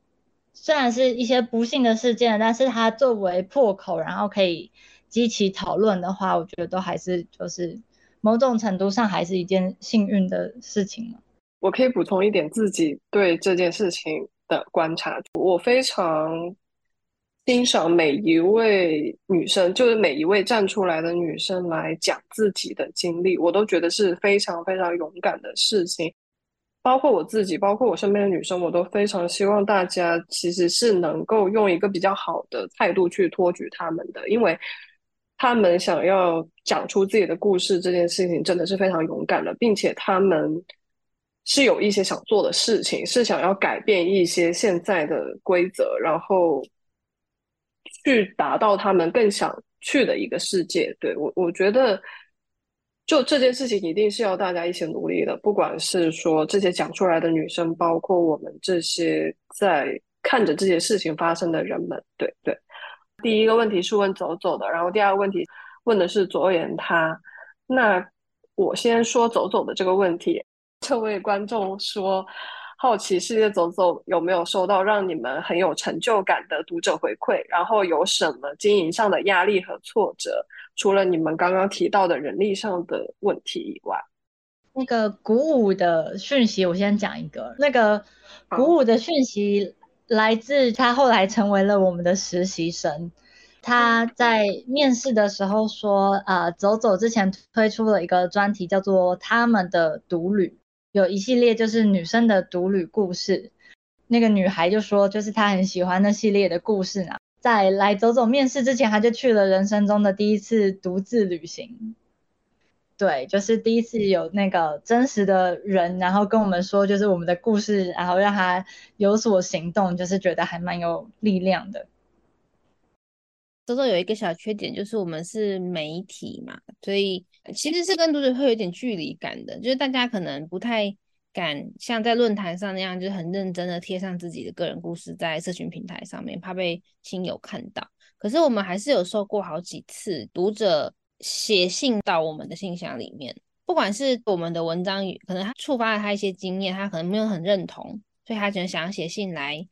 虽然是一些不幸的事件，但是它作为破口，然后可以激起讨论的话，我觉得都还是就是某种程度上还是一件幸运的事情我可以补充一点自己对这件事情的观察，我非常。欣赏每一位女生，就是每一位站出来的女生来讲自己的经历，我都觉得是非常非常勇敢的事情。包括我自己，包括我身边的女生，我都非常希望大家其实是能够用一个比较好的态度去托举他们的，因为他们想要讲出自己的故事这件事情真的是非常勇敢的，并且他们是有一些想做的事情，是想要改变一些现在的规则，然后。去达到他们更想去的一个世界，对我，我觉得就这件事情一定是要大家一起努力的。不管是说这些讲出来的女生，包括我们这些在看着这些事情发生的人们，对对。第一个问题是问走走的，然后第二个问题问的是左言他。那我先说走走的这个问题，(laughs) 这位观众说。好奇世界走走有没有收到让你们很有成就感的读者回馈？然后有什么经营上的压力和挫折？除了你们刚刚提到的人力上的问题以外，那个鼓舞的讯息，我先讲一个。那个鼓舞的讯息来自他后来成为了我们的实习生。他在面试的时候说：“啊，走走之前推出了一个专题，叫做他们的独旅。”有一系列就是女生的独旅故事，那个女孩就说，就是她很喜欢那系列的故事呢。在来走走面试之前，她就去了人生中的第一次独自旅行。对，就是第一次有那个真实的人，然后跟我们说，就是我们的故事，然后让她有所行动，就是觉得还蛮有力量的。周周有一个小缺点，就是我们是媒体嘛，所以其实是跟读者会有点距离感的，就是大家可能不太敢像在论坛上那样，就是很认真的贴上自己的个人故事在社群平台上面，怕被亲友看到。可是我们还是有收过好几次读者写信到我们的信箱里面，不管是我们的文章可能他触发了他一些经验，他可能没有很认同，所以他可能想要写信来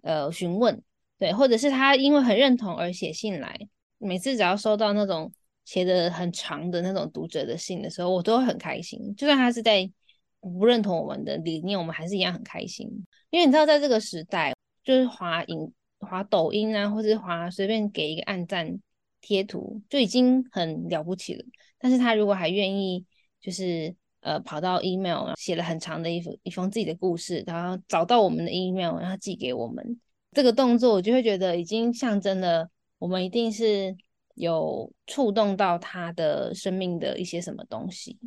呃询问。对，或者是他因为很认同而写信来。每次只要收到那种写的很长的那种读者的信的时候，我都会很开心。就算他是在不认同我们的理念，我们还是一样很开心。因为你知道，在这个时代，就是滑影、滑抖音啊，或者滑随便给一个按赞贴图，就已经很了不起了。但是他如果还愿意，就是呃跑到 email 写了很长的一封一封自己的故事，然后找到我们的 email，然后寄给我们。这个动作，我就会觉得已经象征了我们一定是有触动到他的生命的一些什么东西。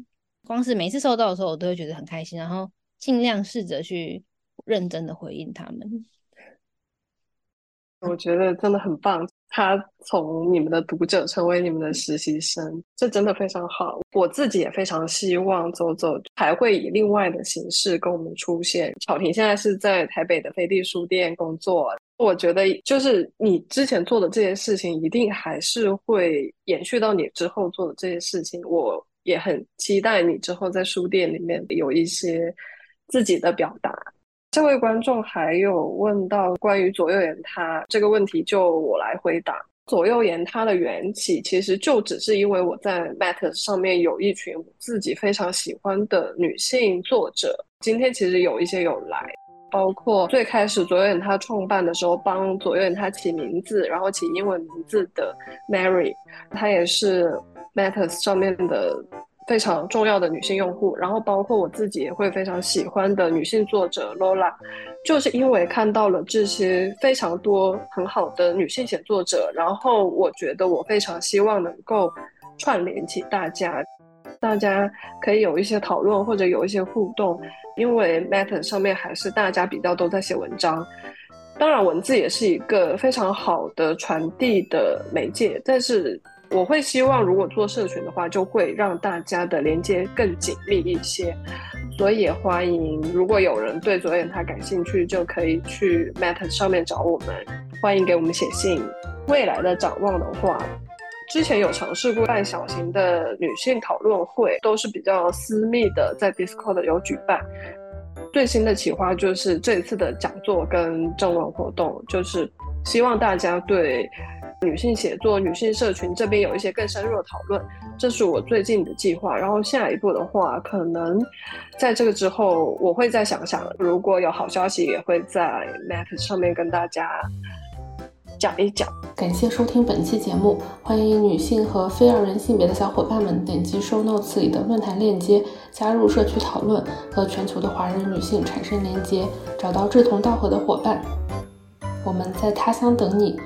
光是每次收到的时候，我都会觉得很开心，然后尽量试着去认真的回应他们。我觉得真的很棒。他从你们的读者成为你们的实习生，这真的非常好。我自己也非常希望走走还会以另外的形式跟我们出现。巧婷现在是在台北的飞地书店工作，我觉得就是你之前做的这些事情，一定还是会延续到你之后做的这些事情。我也很期待你之后在书店里面有一些自己的表达。这位观众还有问到关于左右言他这个问题，就我来回答。左右言他的缘起，其实就只是因为我在 Matters 上面有一群自己非常喜欢的女性作者。今天其实有一些有来，包括最开始左右言他创办的时候帮左右言他起名字，然后起英文名字的 Mary，她也是 Matters 上面的。非常重要的女性用户，然后包括我自己也会非常喜欢的女性作者 Lola，就是因为看到了这些非常多很好的女性写作者，然后我觉得我非常希望能够串联起大家，大家可以有一些讨论或者有一些互动，因为 Matter 上面还是大家比较都在写文章，当然文字也是一个非常好的传递的媒介，但是。我会希望，如果做社群的话，就会让大家的连接更紧密一些。所以也欢迎，如果有人对左眼他感兴趣，就可以去 Matter 上面找我们。欢迎给我们写信。未来的展望的话，之前有尝试过办小型的女性讨论会，都是比较私密的，在 Discord 有举办。最新的企划就是这次的讲座跟正文活动，就是希望大家对。女性写作、女性社群这边有一些更深入的讨论，这是我最近的计划。然后下一步的话，可能在这个之后，我会再想想，如果有好消息，也会在 Map 上面跟大家讲一讲。感谢收听本期节目，欢迎女性和非二人性别的小伙伴们点击 Show Notes 里的论坛链接，加入社区讨论，和全球的华人女性产生连接，找到志同道合的伙伴。我们在他乡等你。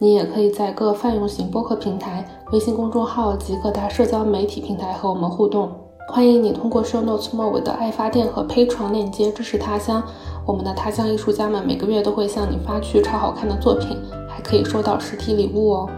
你也可以在各泛用型播客平台、微信公众号及各大社交媒体平台和我们互动。欢迎你通过 Show Notes 末尾的爱发电和胚床链接支持他乡。我们的他乡艺术家们每个月都会向你发去超好看的作品，还可以收到实体礼物哦。